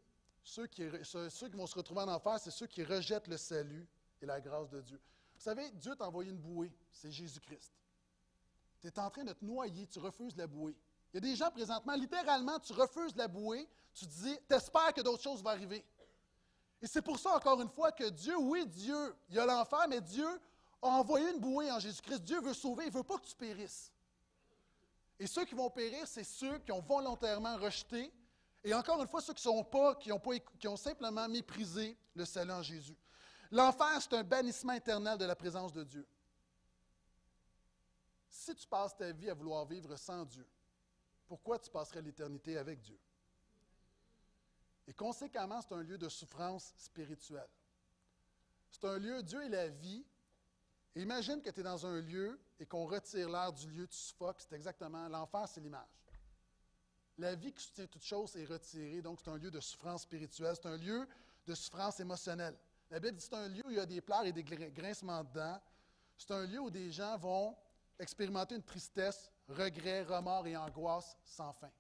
ceux qui, ceux qui vont se retrouver en enfer, c'est ceux qui rejettent le salut et la grâce de Dieu. Vous savez, Dieu t'a envoyé une bouée, c'est Jésus-Christ. Tu es en train de te noyer, tu refuses la bouée. Il y a des gens présentement, littéralement, tu refuses la bouée, tu dis, t'espères que d'autres choses vont arriver. Et c'est pour ça, encore une fois, que Dieu, oui, Dieu, il y a l'enfer, mais Dieu a envoyé une bouée en Jésus-Christ. Dieu veut sauver, il ne veut pas que tu périsses. Et ceux qui vont périr, c'est ceux qui ont volontairement rejeté et encore une fois, ceux qui sont pas, qui ont, pas, qui ont simplement méprisé le salut en Jésus. L'enfer, c'est un bannissement éternel de la présence de Dieu. Si tu passes ta vie à vouloir vivre sans Dieu, pourquoi tu passerais l'éternité avec Dieu? Et conséquemment, c'est un lieu de souffrance spirituelle. C'est un lieu, Dieu est la vie. imagine que tu es dans un lieu et qu'on retire l'air du lieu, tu suffoques. C'est exactement, l'enfer, c'est l'image. La vie qui soutient toute chose est retirée, donc c'est un lieu de souffrance spirituelle, c'est un lieu de souffrance émotionnelle. La Bible dit c'est un lieu où il y a des pleurs et des grincements de dents. C'est un lieu où des gens vont expérimenter une tristesse, regret, remords et angoisse sans fin.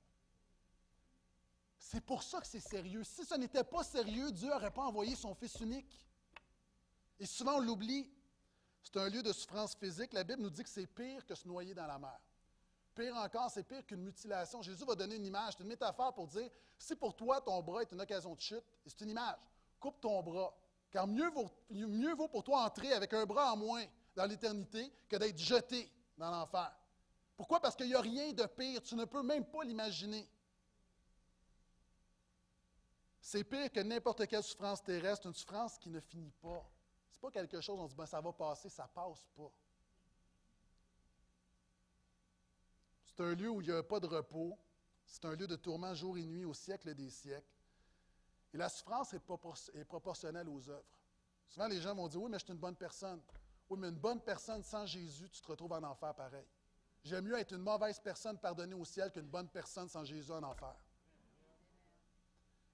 C'est pour ça que c'est sérieux. Si ce n'était pas sérieux, Dieu n'aurait pas envoyé son Fils unique. Et souvent, on l'oublie. C'est un lieu de souffrance physique. La Bible nous dit que c'est pire que se noyer dans la mer. Pire encore, c'est pire qu'une mutilation. Jésus va donner une image, une métaphore pour dire si pour toi ton bras est une occasion de chute, c'est une image, coupe ton bras. Car mieux vaut, pour toi entrer avec un bras en moins dans l'éternité que d'être jeté dans l'enfer. Pourquoi? Parce qu'il n'y a rien de pire. Tu ne peux même pas l'imaginer. C'est pire que n'importe quelle souffrance terrestre, une souffrance qui ne finit pas. Ce n'est pas quelque chose, on dit, ben, ça va passer, ça passe pas. C'est un lieu où il n'y a pas de repos. C'est un lieu de tourment jour et nuit au siècle des siècles. Et la souffrance est, proportionnelle aux œuvres. Souvent, les gens vont dire Oui, mais je suis une bonne personne. Oui, mais une bonne personne sans Jésus, tu te retrouves en enfer pareil. J'aime mieux être une mauvaise personne pardonnée au ciel qu'une bonne personne sans Jésus en enfer.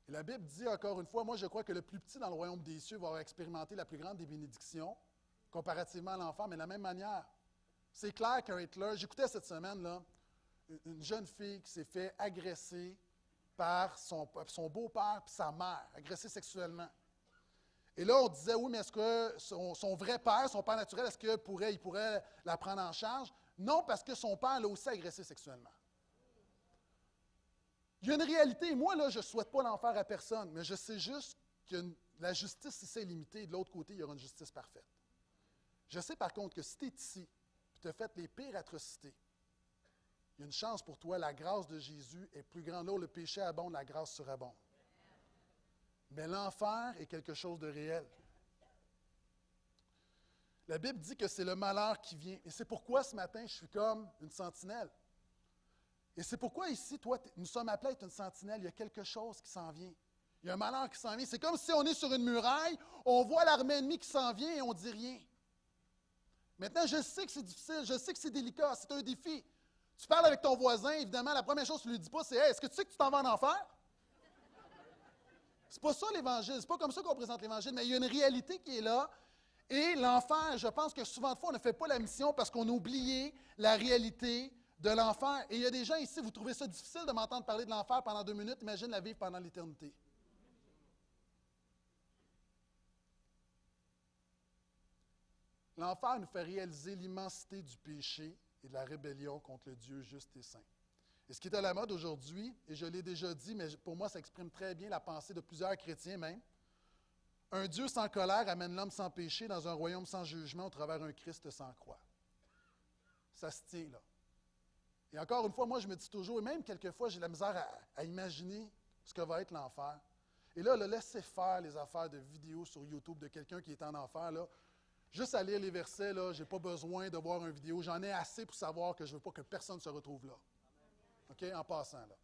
Et la Bible dit encore une fois Moi, je crois que le plus petit dans le royaume des cieux va expérimenter la plus grande des bénédictions, comparativement à l'enfer, mais de la même manière. C'est clair qu'un Hitler, j'écoutais cette semaine, là, une jeune fille qui s'est fait agresser son, beau-père et sa mère, agresser sexuellement. Et là, on disait, oui, mais est-ce que son, vrai père, son père naturel, est-ce qu'il pourrait, il pourrait la prendre en charge? Non, parce que son père l'a aussi agressé sexuellement. Il y a une réalité. Moi, là, je ne souhaite pas l'enfer à personne, mais je sais juste que la justice ici est limitée. De l'autre côté, il y aura une justice parfaite. Je sais par contre que si tu es ici, tu as fait les pires atrocités, il y a une chance pour toi, la grâce de Jésus est plus grande. Là le péché abonde, la grâce surabonde. Mais l'enfer est quelque chose de réel. La Bible dit que c'est le malheur qui vient. Et c'est pourquoi ce matin, je suis comme une sentinelle. Et c'est pourquoi ici, toi, nous sommes appelés à être une sentinelle. Il y a quelque chose qui s'en vient. Il y a un malheur qui s'en vient. C'est comme si on est sur une muraille, on voit l'armée ennemie qui s'en vient et on ne dit rien. Maintenant, je sais que c'est difficile, je sais que c'est délicat, c'est un défi. Tu parles avec ton voisin, évidemment, la première chose que tu lui dis pas, c'est Est-ce que tu sais que tu t'en vas en enfer? C'est pas ça l'Évangile, c'est pas comme ça qu'on présente l'Évangile, mais il y a une réalité qui est là. Et l'enfer, je pense que souvent de fois, on ne fait pas la mission parce qu'on a oublié la réalité de l'enfer. Et il y a des gens ici, vous trouvez ça difficile de m'entendre parler de l'enfer pendant deux minutes, imagine la vivre pendant l'éternité. L'enfer nous fait réaliser l'immensité du péché et de la rébellion contre le Dieu juste et saint. Et ce qui est à la mode aujourd'hui, et je l'ai déjà dit, mais pour moi, ça exprime très bien la pensée de plusieurs chrétiens même, un Dieu sans colère amène l'homme sans péché dans un royaume sans jugement au travers un Christ sans croix. Ça se tient là. Et encore une fois, moi, je me dis toujours, et même quelquefois, j'ai la misère à, à, imaginer ce que va être l'enfer. Et là, le laisser faire les affaires de vidéos sur YouTube de quelqu'un qui est en enfer, là, Juste à lire les versets, je n'ai pas besoin de voir une vidéo. J'en ai assez pour savoir que je ne veux pas que personne se retrouve là. OK? En passant, là.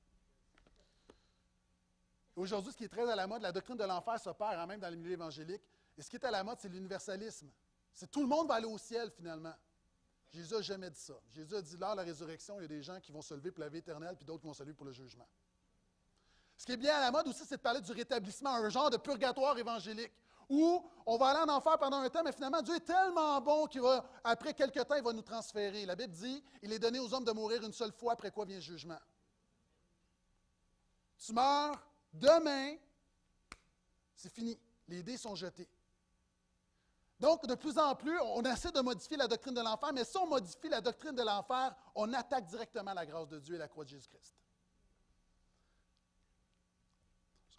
Aujourd'hui, ce qui est très à la mode, la doctrine de l'enfer s'opère, hein, même dans les milieux évangéliques. Et ce qui est à la mode, c'est l'universalisme. C'est tout le monde va aller au ciel, finalement. Jésus n'a jamais dit ça. Jésus a dit, là, la résurrection, il y a des gens qui vont se lever pour la vie éternelle, puis d'autres qui vont se lever pour le jugement. Ce qui est bien à la mode aussi, c'est de parler du rétablissement, un genre de purgatoire évangélique, où on va aller en enfer pendant un temps, mais finalement, Dieu est tellement bon qu'après quelques temps, il va nous transférer. La Bible dit, il est donné aux hommes de mourir une seule fois, après quoi vient le jugement. Tu meurs, Demain, c'est fini. Les dés sont jetés. Donc, de plus en plus, on essaie de modifier la doctrine de l'enfer, mais si on modifie la doctrine de l'enfer, on attaque directement la grâce de Dieu et la croix de Jésus-Christ.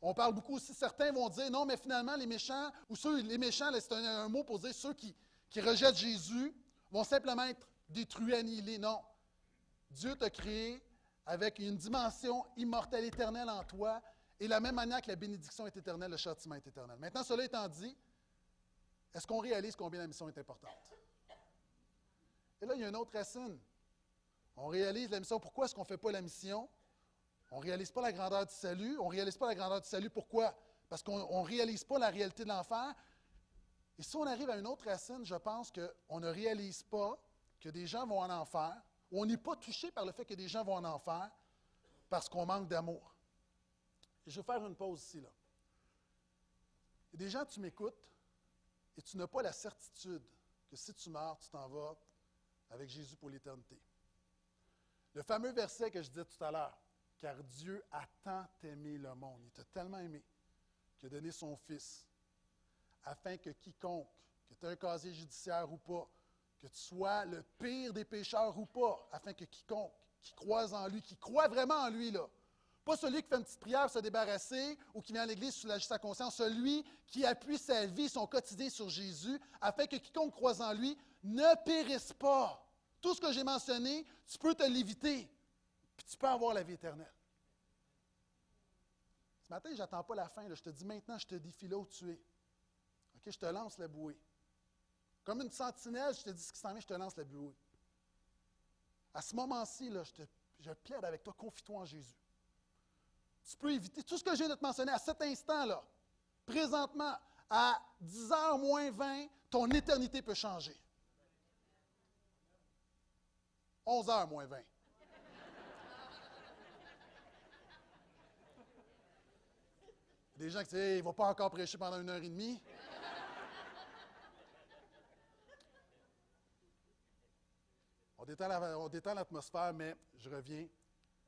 On parle beaucoup aussi, certains vont dire, non, mais finalement, les méchants, ou ceux, les méchants, c'est un, mot pour dire ceux qui, qui rejettent Jésus, vont simplement être détruits, annihilés. Non. Dieu t'a créé avec une dimension immortelle, éternelle en toi, et la même manière que la bénédiction est éternelle, le châtiment est éternel. Maintenant, cela étant dit, est-ce qu'on réalise combien la mission est importante? Et là, il y a une autre racine. On réalise la mission. Pourquoi est-ce qu'on ne fait pas la mission? On ne réalise pas la grandeur du salut. On ne réalise pas la grandeur du salut. Pourquoi? Parce qu'on ne réalise pas la réalité de l'enfer. Et si on arrive à une autre racine, je pense qu'on ne réalise pas que des gens vont en enfer, on n'est pas touché par le fait que des gens vont en enfer parce qu'on manque d'amour. Je vais faire une pause ici. Là. Des gens, tu m'écoutes et tu n'as pas la certitude que si tu meurs, tu t'en vas avec Jésus pour l'éternité. Le fameux verset que je disais tout à l'heure, car Dieu a tant aimé le monde, il t'a tellement aimé qu'il a donné son Fils, afin que quiconque, que tu aies un casier judiciaire ou pas, que tu sois le pire des pécheurs ou pas, afin que quiconque qui croise en lui, qui croit vraiment en lui, là, pas celui qui fait une petite prière pour se débarrasser ou qui vient à l'Église soulager sa conscience, celui qui appuie sa vie, son quotidien sur Jésus, afin que quiconque croise en lui ne périsse pas. Tout ce que j'ai mentionné, tu peux te l'éviter, puis tu peux avoir la vie éternelle. Ce matin, je n'attends pas la fin. je te dis maintenant, je te défie là où tu es. Je te lance la bouée. Comme une sentinelle, je te dis ce qui s'en vient, je te lance la bouée. À ce moment-ci, je, je plaide avec toi, confie-toi en Jésus tu peux éviter tout ce que je viens de te mentionner à cet instant-là. Présentement, à 10h moins 20, ton éternité peut changer. 11h moins 20. Des gens qui disent il ne va pas encore prêcher pendant une heure et demie. On détend l'atmosphère, mais je reviens.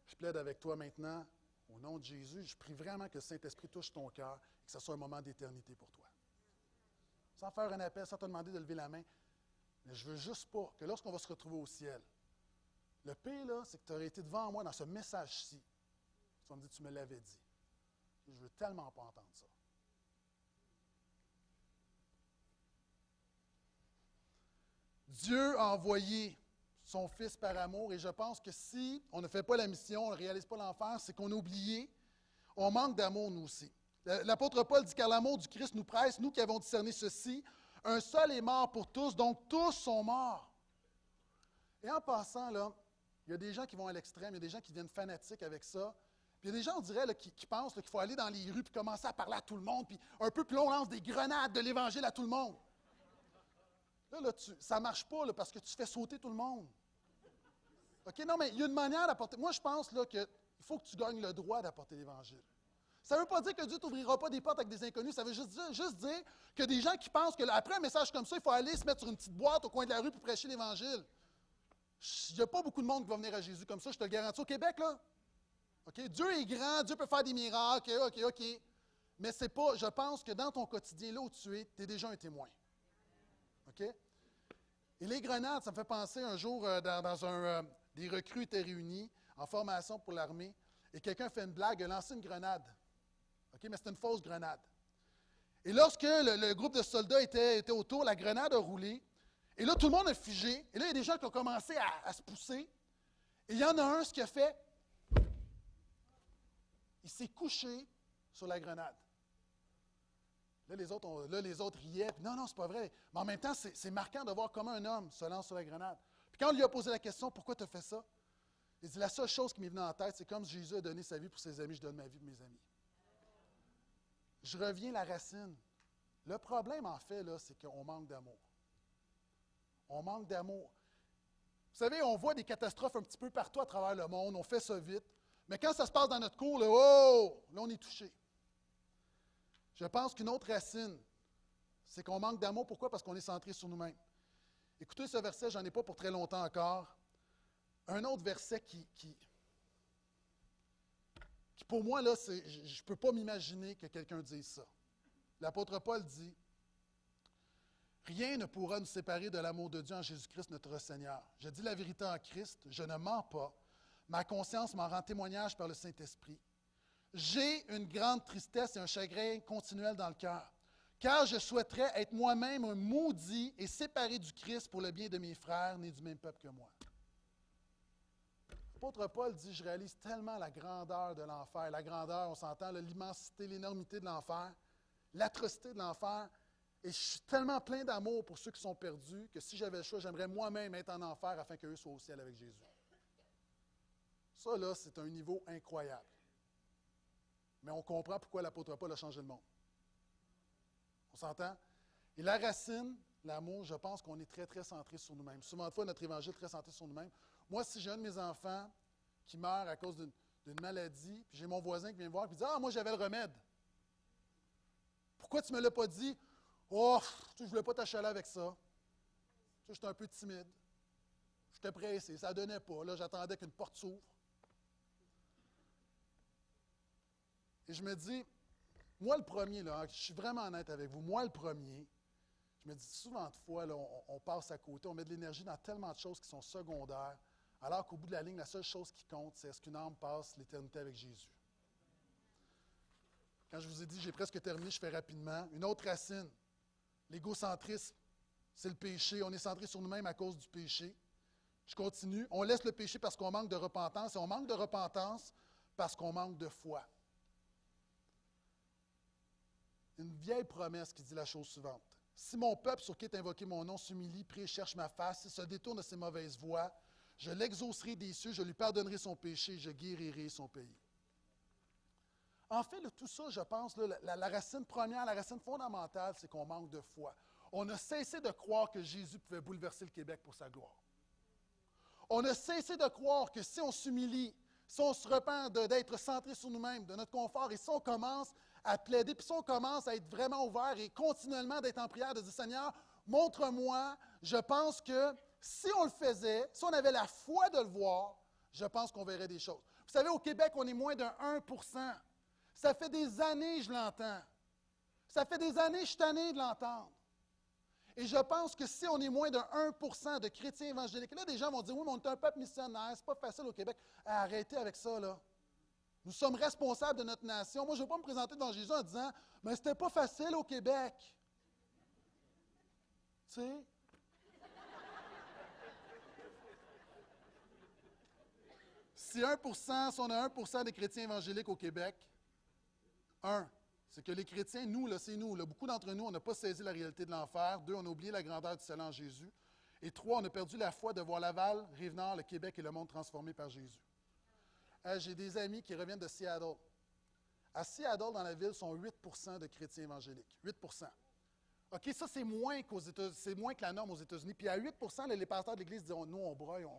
Je plaide avec toi maintenant. Au nom de Jésus, je prie vraiment que le Saint-Esprit touche ton cœur et que ce soit un moment d'éternité pour toi. Sans faire un appel, sans te demander de lever la main, mais je veux juste pas que lorsqu'on va se retrouver au ciel, le pire, là, c'est que tu aurais été devant moi dans ce message-ci. Tu me dire, tu me l'avais dit. Je veux tellement pas entendre ça. Dieu a envoyé son Fils par amour. Et je pense que si on ne fait pas la mission, on ne réalise pas l'enfer, c'est qu'on a oublié, on manque d'amour nous aussi. L'apôtre Paul dit car l'amour du Christ nous presse, nous qui avons discerné ceci, un seul est mort pour tous, donc tous sont morts. Et en passant, là, il y a des gens qui vont à l'extrême, il y a des gens qui deviennent fanatiques avec ça. Puis il y a des gens, on dirait, qui, pensent qu'il faut aller dans les rues puis commencer à parler à tout le monde, puis un peu plus on lance des grenades de l'Évangile à tout le monde. Là, là ça ne marche pas parce que tu fais sauter tout le monde. OK, non, mais il y a une manière d'apporter. Moi, je pense qu'il faut que tu gagnes le droit d'apporter l'Évangile. Ça ne veut pas dire que Dieu ne t'ouvrira pas des portes avec des inconnus. Ça veut juste dire, juste dire que des gens qui pensent qu'après un message comme ça, il faut aller se mettre sur une petite boîte au coin de la rue pour prêcher l'Évangile. Il n'y a pas beaucoup de monde qui va venir à Jésus comme ça, je te le garantis. Au Québec, là, OK, Dieu est grand, Dieu peut faire des miracles, OK, OK. Mais c'est pas, je pense que dans ton quotidien, là où tu es, tu es déjà un témoin. OK? Et les grenades, ça me fait penser un jour euh, dans, un, euh, des recrues étaient réunis en formation pour l'armée et quelqu'un fait une blague, a lancé une grenade. OK, mais c'était une fausse grenade. Et lorsque le, groupe de soldats était, autour, la grenade a roulé. Et là, tout le monde a figé. Et là, il y a des gens qui ont commencé à, à se pousser. Et il y en a un, ce qui a fait, il s'est couché sur la grenade. Là, les autres, là, les autres riaient. non, non, c'est pas vrai. Mais en même temps, c'est marquant de voir comment un homme se lance sur la grenade. Puis quand on lui a posé la question, pourquoi tu as fait ça? Il dit, la seule chose qui m'est venue en tête, c'est comme Jésus a donné sa vie pour ses amis, je donne ma vie pour mes amis. Je reviens à la racine. Le problème, en fait, c'est qu'on manque d'amour. On manque d'amour. Vous savez, on voit des catastrophes un petit peu partout à travers le monde, on fait ça vite. Mais quand ça se passe dans notre cours, là, oh, là, on est touché. Je pense qu'une autre racine, c'est qu'on manque d'amour. Pourquoi? Parce qu'on est centré sur nous-mêmes. Écoutez ce verset, j'en ai pas pour très longtemps encore. Un autre verset qui, qui, pour moi, là, je ne peux pas m'imaginer que quelqu'un dise ça. L'apôtre Paul dit Rien ne pourra nous séparer de l'amour de Dieu en Jésus-Christ notre Seigneur. Je dis la vérité en Christ, je ne mens pas. Ma conscience m'en rend témoignage par le Saint-Esprit. J'ai une grande tristesse et un chagrin continuel dans le cœur, car je souhaiterais être moi-même un maudit et séparé du Christ pour le bien de mes frères nés du même peuple que moi. L'apôtre Paul dit, je réalise tellement la grandeur de l'enfer. La grandeur, on s'entend, l'immensité, l'énormité de l'enfer, l'atrocité de l'enfer. Et je suis tellement plein d'amour pour ceux qui sont perdus que si j'avais le choix, j'aimerais moi-même être en enfer afin qu'eux soient au ciel avec Jésus. Ça, là, c'est un niveau incroyable. Mais on comprend pourquoi l'apôtre Paul a changé le monde. On s'entend? Et la racine, l'amour, je pense qu'on est très, très centré sur nous-mêmes. Souvent de fois, notre évangile est très centré sur nous-mêmes. Moi, si j'ai un de mes enfants qui meurt à cause d'une maladie, puis j'ai mon voisin qui vient me voir et dit Ah, moi, j'avais le remède. Pourquoi tu ne me l'as pas dit Oh, je ne voulais pas t'achaler avec ça. J'étais un peu timide. J'étais pressé, ça ne donnait pas. Là, j'attendais qu'une porte s'ouvre. Et je me dis, moi le premier, là, je suis vraiment honnête avec vous, moi le premier, je me dis souvent de fois, là, on, passe à côté, on met de l'énergie dans tellement de choses qui sont secondaires, alors qu'au bout de la ligne, la seule chose qui compte, c'est est-ce qu'une âme passe l'éternité avec Jésus. Quand je vous ai dit, j'ai presque terminé, je fais rapidement. Une autre racine, l'égocentrisme, c'est le péché. On est centré sur nous-mêmes à cause du péché. Je continue. On laisse le péché parce qu'on manque de repentance et on manque de repentance parce qu'on manque de foi une vieille promesse qui dit la chose suivante. Si mon peuple sur qui est invoqué mon nom s'humilie, prie, cherche ma face, se détourne de ses mauvaises voies, je l'exaucerai des cieux, je lui pardonnerai son péché, je guérirai son pays. En fait, tout ça, je pense, la, la, racine première, la racine fondamentale, c'est qu'on manque de foi. On a cessé de croire que Jésus pouvait bouleverser le Québec pour sa gloire. On a cessé de croire que si on s'humilie, si on se repent d'être centré sur nous-mêmes, de notre confort, et si on commence à plaider. Puis si on commence à être vraiment ouvert et continuellement d'être en prière, de dire Seigneur, montre-moi, je pense que si on le faisait, si on avait la foi de le voir, je pense qu'on verrait des choses. Vous savez, au Québec, on est moins d'un 1% Ça fait des années je l'entends. Ça fait des années, je suis de l'entendre. Et je pense que si on est moins d'un 1% de chrétiens évangéliques, là, des gens vont dire Oui, mais on est un peuple missionnaire, c'est pas facile au Québec. Arrêtez avec ça, là. Nous sommes responsables de notre nation. Moi, je ne vais pas me présenter devant Jésus en disant Mais c'était pas facile au Québec. Tu sais? Si 1 si on a 1% des chrétiens évangéliques au Québec, un, c'est que les chrétiens, nous, là, c'est nous. Beaucoup d'entre nous, on n'a pas saisi la réalité de l'enfer. Deux, on a oublié la grandeur du salut en Jésus. Et trois, on a perdu la foi de voir Laval, Rive-Nord, le Québec et le monde transformés par Jésus. J'ai des amis qui reviennent de Seattle. À Seattle, dans la ville, sont 8% de chrétiens évangéliques. 8% OK, ça, c'est moins, que la norme aux États-Unis. Puis à 8% les pasteurs de l'Église disent Nous, on broye.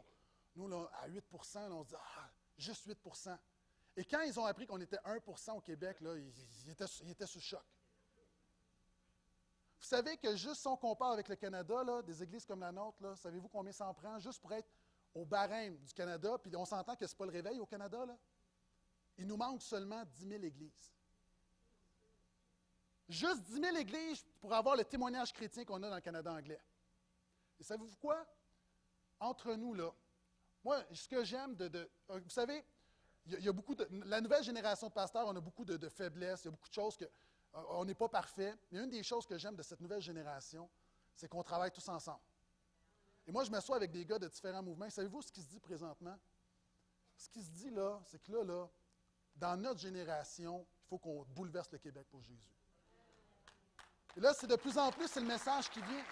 nous, là, à 8% on se dit Ah, juste 8% Et quand ils ont appris qu'on était 1% au Québec, là, ils, étaient, sous choc. Vous savez que juste si on compare avec le Canada, là, des églises comme la nôtre, savez-vous combien ça en prend? Juste pour être au barème du Canada, puis on s'entend que ce n'est pas le réveil au Canada, là. Il nous manque seulement 10 000 églises. Juste 10 000 églises pour avoir le témoignage chrétien qu'on a dans le Canada anglais. Et savez-vous quoi? Entre nous, là, moi, ce que j'aime de, euh, Vous savez, il y, a beaucoup de. La nouvelle génération de pasteurs, on a beaucoup de, faiblesses, il y a beaucoup de choses que. Euh, on n'est pas parfait. Mais une des choses que j'aime de cette nouvelle génération, c'est qu'on travaille tous ensemble. Et moi, je m'assois avec des gars de différents mouvements. Savez-vous ce qui se dit présentement? Ce qui se dit là, c'est que là, là, dans notre génération, il faut qu'on bouleverse le Québec pour Jésus. Et là, c'est de plus en plus, c'est le message qui vient.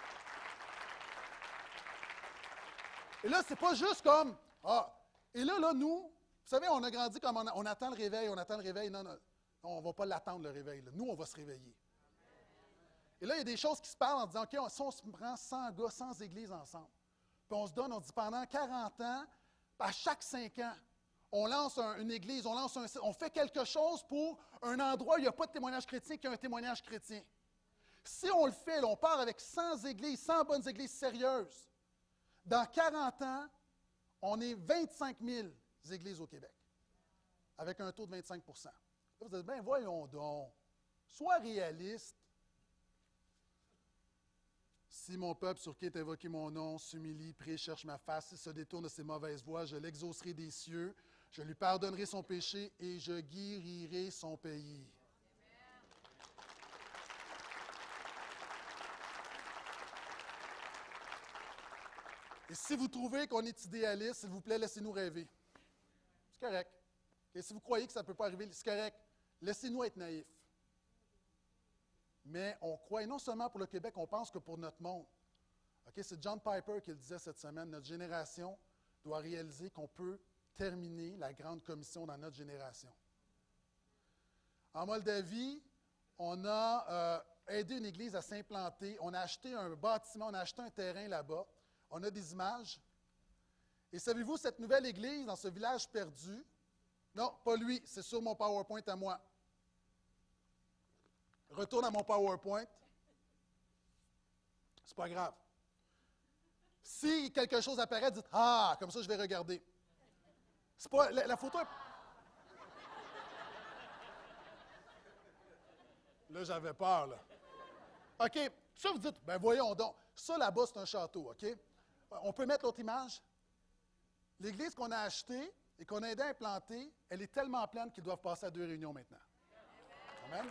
Et là, c'est pas juste comme, ah, et là, là, nous, vous savez, on a grandi comme on, on attend le réveil, on attend le réveil. Non, non, on ne va pas l'attendre, le réveil. Nous, on va se réveiller. Et là, il y a des choses qui se parlent en disant, OK, on- si on se prend 100 gars, 100 églises ensemble, puis on se donne, on dit pendant 40 ans, à chaque 5 ans, on lance un- une église, on lance un on fait quelque chose pour un endroit où il n'y a pas de témoignage chrétien, qui a un témoignage chrétien. Si on le fait, on part avec 100 églises, 100 bonnes églises sérieuses, dans 40 ans, on est 25 000 églises au Québec, avec un taux de 25 Là, vous dites, bien, voyons donc, sois réaliste. Si mon peuple sur qui est invoqué mon nom s'humilie, prie, cherche ma face, se détourne de ses mauvaises voies, je l'exaucerai des cieux, je lui pardonnerai son péché et je guérirai son pays. Et si vous trouvez qu'on est idéaliste, s'il vous plaît, laissez-nous rêver. C'est correct. Et si vous croyez que ça ne peut pas arriver, c'est correct. Laissez-nous être naïfs. Mais on croit, et non seulement pour le Québec, on pense que pour notre monde. C'est John Piper qui le disait cette semaine. Notre génération doit réaliser qu'on peut terminer la grande commission dans notre génération. En Moldavie, on a euh, aidé une église à s'implanter. On a acheté un bâtiment, on a acheté un terrain là-bas. On a des images. Et savez-vous, cette nouvelle église dans ce village perdu, non, pas lui, c'est sur mon PowerPoint à moi. Retourne à mon PowerPoint. C'est pas grave. Si quelque chose apparaît, dites Ah, comme ça je vais regarder. C'est pas. La, photo est- Là, j'avais peur, là. OK. Ça, vous dites, ben voyons donc. Ça, là-bas, c'est un château, OK? On peut mettre l'autre image? L'église qu'on a achetée et qu'on a aidé à implanter, elle est tellement pleine qu'ils doivent passer à deux réunions maintenant. Amen.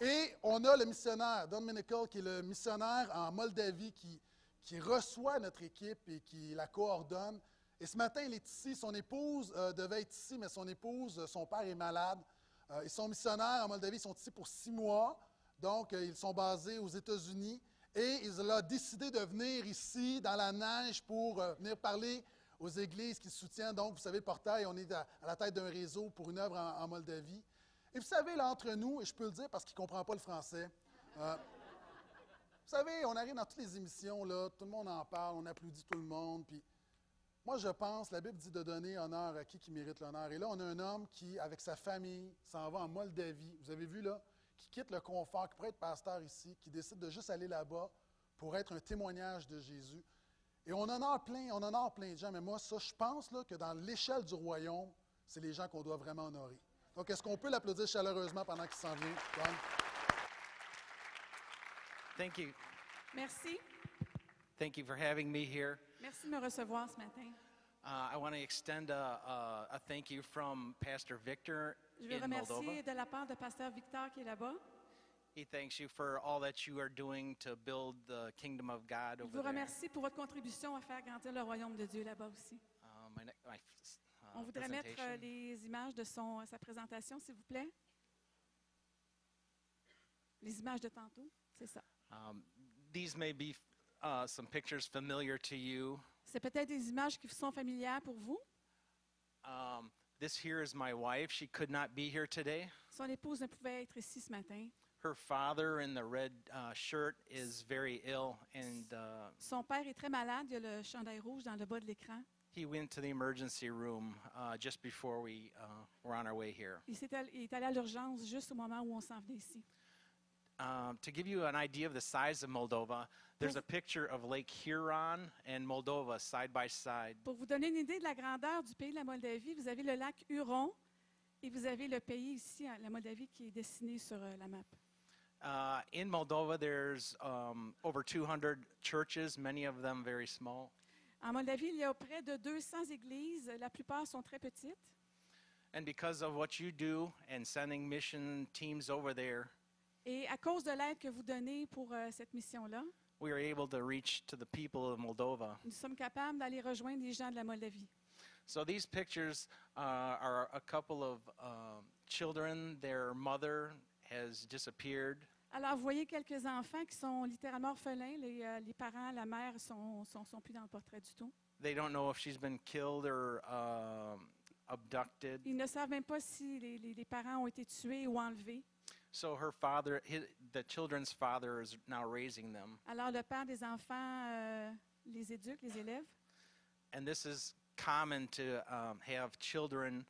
Et on a le missionnaire, Don Minical, qui est le missionnaire en Moldavie, qui, qui reçoit notre équipe et qui la coordonne. Et ce matin, il est ici. Son épouse euh, devait être ici, mais son épouse, euh, son père est malade. Euh, ils sont missionnaires en Moldavie, ils sont ici pour six mois. Donc, euh, ils sont basés aux États-Unis. Et ils ont décidé de venir ici, dans la neige, pour venir parler aux églises qui soutiennent. Donc, vous savez, le portail, on est à, la tête d'un réseau pour une œuvre en Moldavie. Et vous savez, là, entre nous, et je peux le dire parce qu'il ne comprend pas le français, euh, vous savez, on arrive dans toutes les émissions, là, tout le monde en parle, on applaudit tout le monde, puis moi, je pense, la Bible dit de donner honneur à qui qui mérite l'honneur. Et là, on a un homme qui, avec sa famille, s'en va en Moldavie. Vous avez vu, là, qui quitte le confort, qui pourrait être pasteur ici, qui décide de juste aller là-bas pour être un témoignage de Jésus. Et on honore plein, on honore plein de gens. Mais moi, ça, je pense là, que dans l'échelle du royaume, c'est les gens qu'on doit vraiment honorer. Donc, est-ce qu'on peut l'applaudir chaleureusement pendant qu'il s'en vient? John? Thank you. Merci. Thank you for having me here. Merci de me recevoir ce matin. Uh, I want to extend a, a, a thank you from Pastor Victor Je veux in remercier Moldova. de la part de Pasteur Victor qui est là-bas. He thanks you for all that you are doing to build the kingdom of God Je over vous there. remercie pour votre contribution à faire grandir le royaume de Dieu là-bas aussi. Uh, my, ne- my On voudrait mettre euh, les images de son, sa présentation, s'il vous plaît. Les images de tantôt, c'est ça. Um, these may be uh, some pictures familiar to you. C'est peut-être des images qui sont familières pour vous. Um, this here is my wife. She could not be here today. Son épouse ne pouvait être ici ce matin. Her father in the red uh, shirt is very ill, and uh, Son père est très malade. Il y a le chandail rouge dans le bas de l'écran. He went to the emergency room uh, just before we uh, were on our way here. Il, s'est all- il est allé à l'urgence juste au moment où on s'en venait ici. Um, to give you an idea of the size of Moldova, there's a picture of Lake Huron and Moldova side by side. Pour vous donner une idée de la grandeur du pays de la Moldavie, vous avez le lac Huron et vous avez le pays ici, la Moldavie, qui est dessiné sur euh, la map. Uh, in Moldova, there's um, over 200 churches, many of them very small. En Moldavie, il y a près de 200 églises. La plupart sont très petites. And because of what you do and sending mission teams over there, Et à cause de l'aide que vous donnez pour euh, cette mission-là, we are able to reach to the people of Moldova. nous sommes capables d'aller rejoindre les gens de la Moldavie. So these pictures uh, are a couple of um, children. Their mother has disappeared. Alors, vous voyez quelques enfants qui sont littéralement orphelins. Les, euh, les parents, la mère sont, sont, sont plus dans le portrait du tout. They don't know if she's been killed or um, abducted. Ils ne savent même pas si les, les- les parents ont été tués ou enlevés. So her father, his, the children's father, is now raising them. Alors, le père des enfants euh, les éduque, les élève. And this is common to um, have children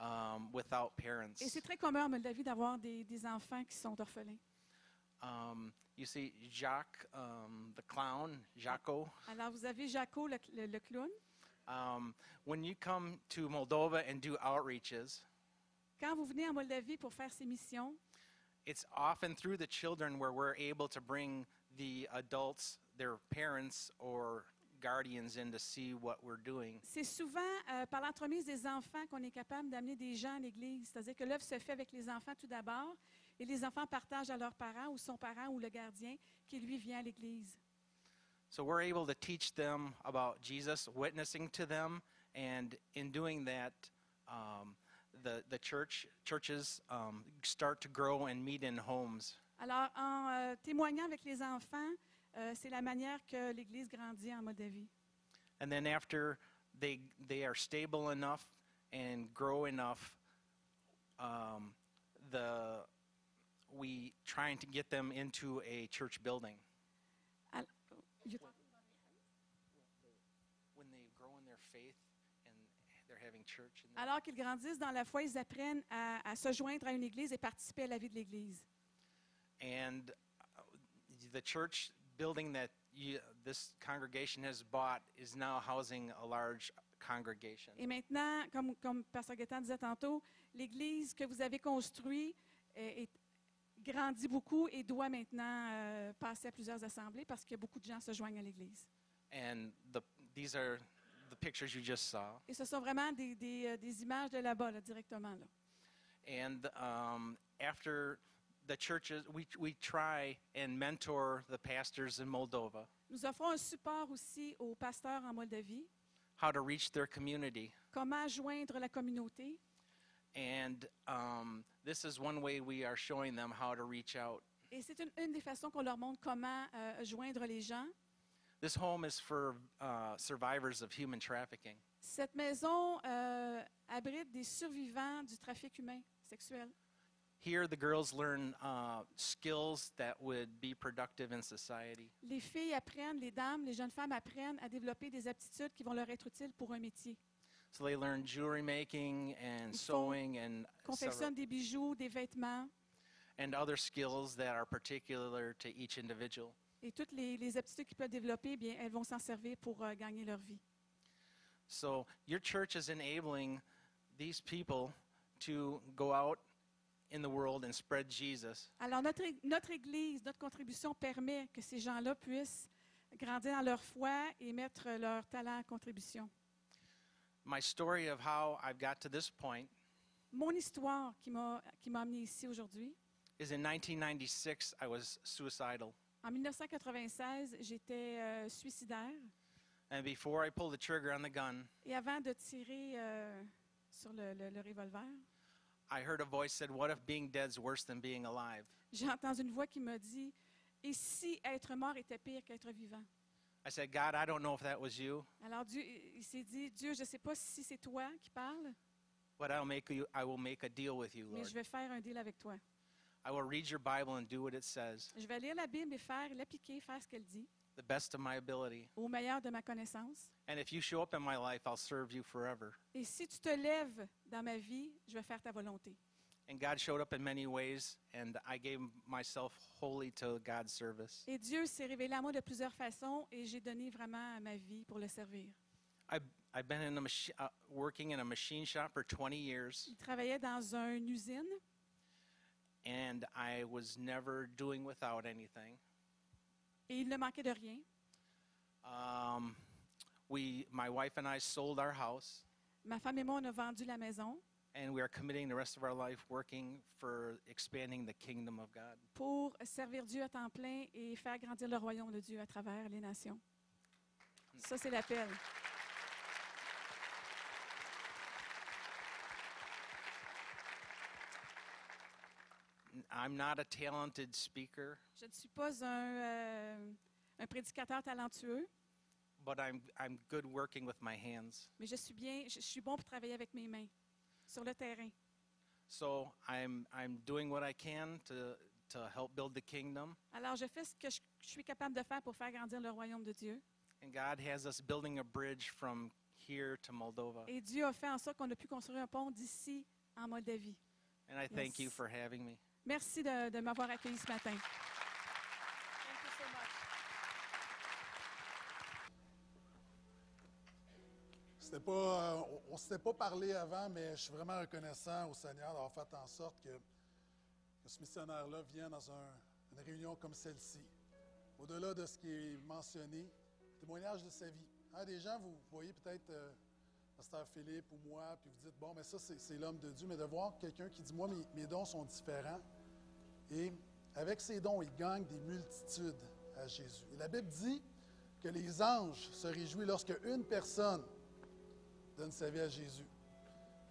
um, without parents. Et c'est très commun en Moldavie d'avoir des, des enfants qui sont orphelins. Um, you see, Jacques, um, the clown, Jaco. Alors, vous avez Jaco, le, le- le clown? Um, when you come to Moldova and do outreaches, Quand vous venez en Moldavie pour faire ces missions, it's often through the children where we're able to bring the adults, their parents or guardians in to see what we're doing. c'est souvent euh, par l'entremise des enfants qu'on est capable d'amener des gens à l'Église. C'est-à-dire que l'œuvre se fait avec les enfants tout d'abord, et les enfants partagent à leurs parents ou son parent ou le gardien qui, lui, vient à l'Église. So we're able to teach them about Jesus, witnessing to them, and in doing that, um, the, the church churches um, start to grow and meet in homes. Alors, en euh, témoignant avec les enfants, euh, c'est la manière que l'Église grandit en Moldavie. And then after they they are stable enough and grow enough, um, the we trying to get them into a church building. Al- you- When they grow in their faith and they're having church. In Alors qu'ils grandissent dans la foi, ils apprennent à, à se joindre à une Église et participer à la vie de l'Église. and uh, the church building that you, this congregation has bought is now housing a large congregation. Et maintenant, comme, comme Pasteur Gaétan disait tantôt, l'Église que vous avez construite est, est- grandit beaucoup et doit maintenant euh, passer à plusieurs assemblées parce que beaucoup de gens se joignent à l'Église. And the, these are the pictures you just saw. Et ce sont vraiment des, des, euh, des images de là-bas, là, directement. Là. And um, after the churches, we, we try and mentor the pastors in Moldova Nous offrons un support aussi aux pasteurs en Moldavie, how to reach their community. comment joindre la communauté. And um, this is one way we are showing them how to reach out. Et c'est une, une des façons qu'on leur montre comment euh, joindre les gens. This home is for uh, survivors of human trafficking. Cette maison euh, abrite des survivants du trafic humain sexuel. Here, the girls learn uh, skills that would be productive in society. Les filles apprennent, les dames, les jeunes femmes apprennent à développer des aptitudes qui vont leur être utiles pour un métier. So they learn jewelry making and sewing and several, Confectionnent des bijoux, des vêtements and other skills that are particular to each individual. et toutes les, les aptitudes qu'ils peuvent développer, bien, elles vont s'en servir pour euh, gagner leur vie. So your church is enabling these people to go out in the world and spread Jesus. Alors, notre, notre Église, notre contribution permet que ces gens-là puissent grandir dans leur foi et mettre leur talent en contribution. My story of how I've got to this point Mon histoire qui m'a amené ici aujourd'hui, is in 1996, I was suicidal. en 1996, j'étais euh, suicidaire. And before I pulled the trigger on the gun, Et avant de tirer euh, sur le, le- le revolver, I heard a voice said, What if being dead's worse than being alive? j'ai entendu une voix qui m'a dit Et si être mort était pire qu'être vivant I said, God, I don't know if that was you, Alors Dieu, il s'est dit Dieu, je ne sais pas si c'est toi qui parles, but I'll make you, I will make a deal with you, mais Lord. je vais faire un deal avec toi. I will read your Bible and do what it says, Je vais lire la Bible et faire, l'appliquer, faire ce qu'elle dit, the best of my ability. au meilleur de ma connaissance. And if you show up in my life, I'll serve you forever. Et si tu te lèves dans ma vie, je vais faire ta volonté. And God showed up in many ways, and I gave myself wholly to God's service. Et Dieu s'est révélé à moi de plusieurs façons et j'ai donné vraiment ma vie pour le servir. I've, I've been in a machi- uh, working in a machine shop for 20 years, Il travaillait dans une usine and I was never doing without anything. et il ne manquait de rien. Um, we, my wife and I sold our house, Ma femme et moi, on a vendu la maison And we are committing the rest of our life working for expanding the kingdom of God. pour servir Dieu à temps plein et faire grandir le royaume de Dieu à travers les nations. Hmm. Ça, c'est l'appel. I'm not a talented speaker, Je ne suis pas un, euh, un prédicateur talentueux, but I'm, I'm good working with my hands. mais je suis bien, je, je suis bon pour travailler avec mes mains sur le terrain. So I'm, I'm doing what I can to, to help build the kingdom. Alors, je fais ce que je, je suis capable de faire pour faire grandir le royaume de Dieu. And God has us building a bridge from here to Moldova. Et Dieu a fait en sorte qu'on a pu construire un pont d'ici en Moldavie. And I thank you Yes. for having me. Merci de, de m'avoir accueilli ce matin. Thank you so much. Euh, on ne s'était pas parlé avant, mais je suis vraiment reconnaissant au Seigneur d'avoir fait en sorte que, ce missionnaire-là vienne dans un- une réunion comme celle-ci. Au-delà de ce qui est mentionné, témoignage de sa vie. Hein, des gens, vous voyez peut-être euh, Pasteur Philippe ou moi, puis vous dites, bon, mais ça, c'est c'est l'homme de Dieu, mais de voir quelqu'un qui dit, moi, mes, mes dons sont différents, et avec ses dons, il gagne des multitudes à Jésus. Et la Bible dit que les anges se réjouissent lorsque une personne donne sa vie à Jésus.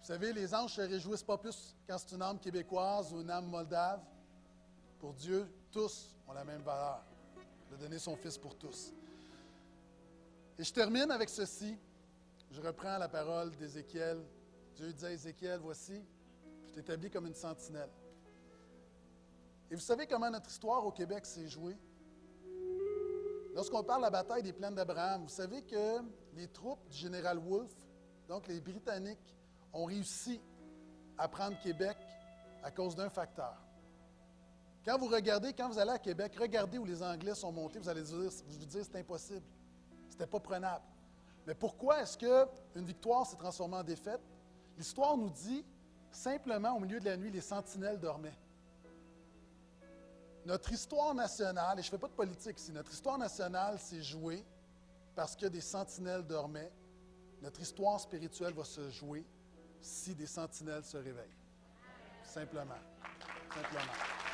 Vous savez, les anges se réjouissent pas plus quand c'est une âme québécoise ou une âme moldave. Pour Dieu, tous ont la même valeur. A donné son Fils pour tous. Et je termine avec ceci. Je reprends la parole d'Ézéchiel. Dieu dit à Ézéchiel, voici, je t'établis comme une sentinelle. Et vous savez comment notre histoire au Québec s'est jouée? Lorsqu'on parle de la bataille des plaines d'Abraham, vous savez que les troupes du général Wolfe, donc les Britanniques, ont réussi à prendre Québec à cause d'un facteur. Quand vous regardez, quand vous allez à Québec, regardez où les Anglais sont montés, vous allez vous dire c'est impossible. C'était pas prenable. Mais pourquoi est-ce qu'une victoire s'est transformée en défaite? L'histoire nous dit simplement au milieu de la nuit, les sentinelles dormaient. Notre histoire nationale, et je ne fais pas de politique ici, notre histoire nationale s'est jouée parce que des sentinelles dormaient. Notre histoire spirituelle va se jouer si des sentinelles se réveillent. Simplement. Simplement.